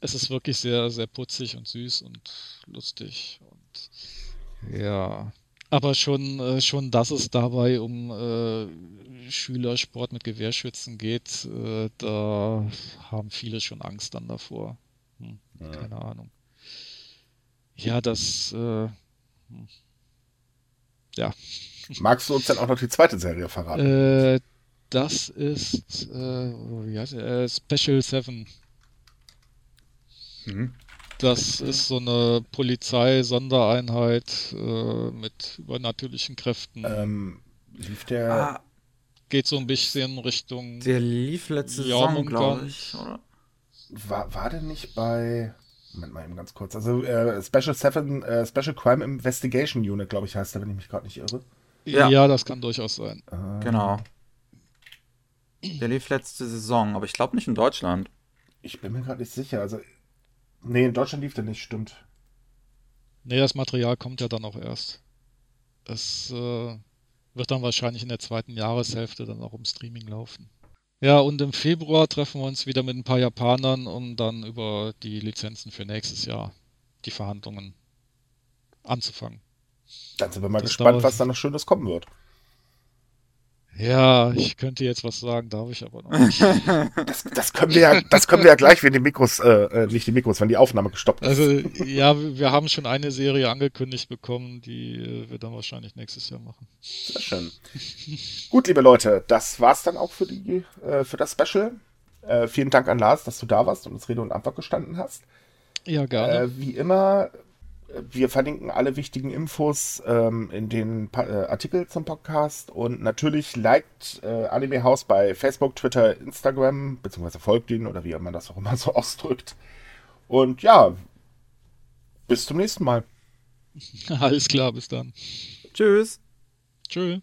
es ist wirklich sehr, sehr putzig und süß und lustig und ja. Aber schon, äh, schon, dass es dabei um äh, Schülersport mit Gewehrschützen geht, äh, da haben viele schon Angst dann davor. Hm, ja. Keine Ahnung. Ja, das, äh, hm. ja. Magst du uns dann auch noch die zweite Serie verraten? Äh, das ist äh, wie heißt äh, Special 7. Mhm. Das ist so eine Polizei-Sondereinheit äh, mit übernatürlichen Kräften. Ähm, lief der. Ah, Geht so ein bisschen Richtung. Der lief letzte Saison, glaube ich, oder? War, war der nicht bei. Moment mal eben ganz kurz. Also äh, Special 7, äh, Special Crime Investigation Unit, glaube ich, heißt der, wenn ich mich gerade nicht irre. Ja. ja, das kann durchaus sein. Äh, genau. Der lief letzte Saison, aber ich glaube nicht in Deutschland. Ich bin mir gerade nicht sicher. Also, nee, in Deutschland lief der nicht, stimmt. Nee, das Material kommt ja dann auch erst. Es äh, wird dann wahrscheinlich in der zweiten Jahreshälfte dann auch im Streaming laufen. Ja, und im Februar treffen wir uns wieder mit ein paar Japanern, um dann über die Lizenzen für nächstes Jahr die Verhandlungen anzufangen. Dann sind wir mal das gespannt, was da noch Schönes kommen wird. Ja, ich könnte jetzt was sagen, darf ich aber noch nicht. (laughs) Das, das können wir ja, das können wir ja gleich, wenn die Mikros, äh, äh, nicht die Mikros, wenn die Aufnahme gestoppt ist. Also ja, wir haben schon eine Serie angekündigt bekommen, die äh, wir dann wahrscheinlich nächstes Jahr machen. Sehr schön. Gut, liebe Leute, das war's dann auch für die, äh, für das Special. Äh, vielen Dank an Lars, dass du da warst und uns Rede und Antwort gestanden hast. Ja, gerne. Wie immer wir verlinken alle wichtigen Infos ähm, in den pa äh, Artikel zum Podcast und natürlich liked äh, Anime House bei Facebook, Twitter, Instagram, beziehungsweise folgt ihnen oder wie man das auch immer (laughs) so ausdrückt. Und ja, bis zum nächsten Mal. (laughs) Alles klar, bis dann. Tschüss. Tschüss.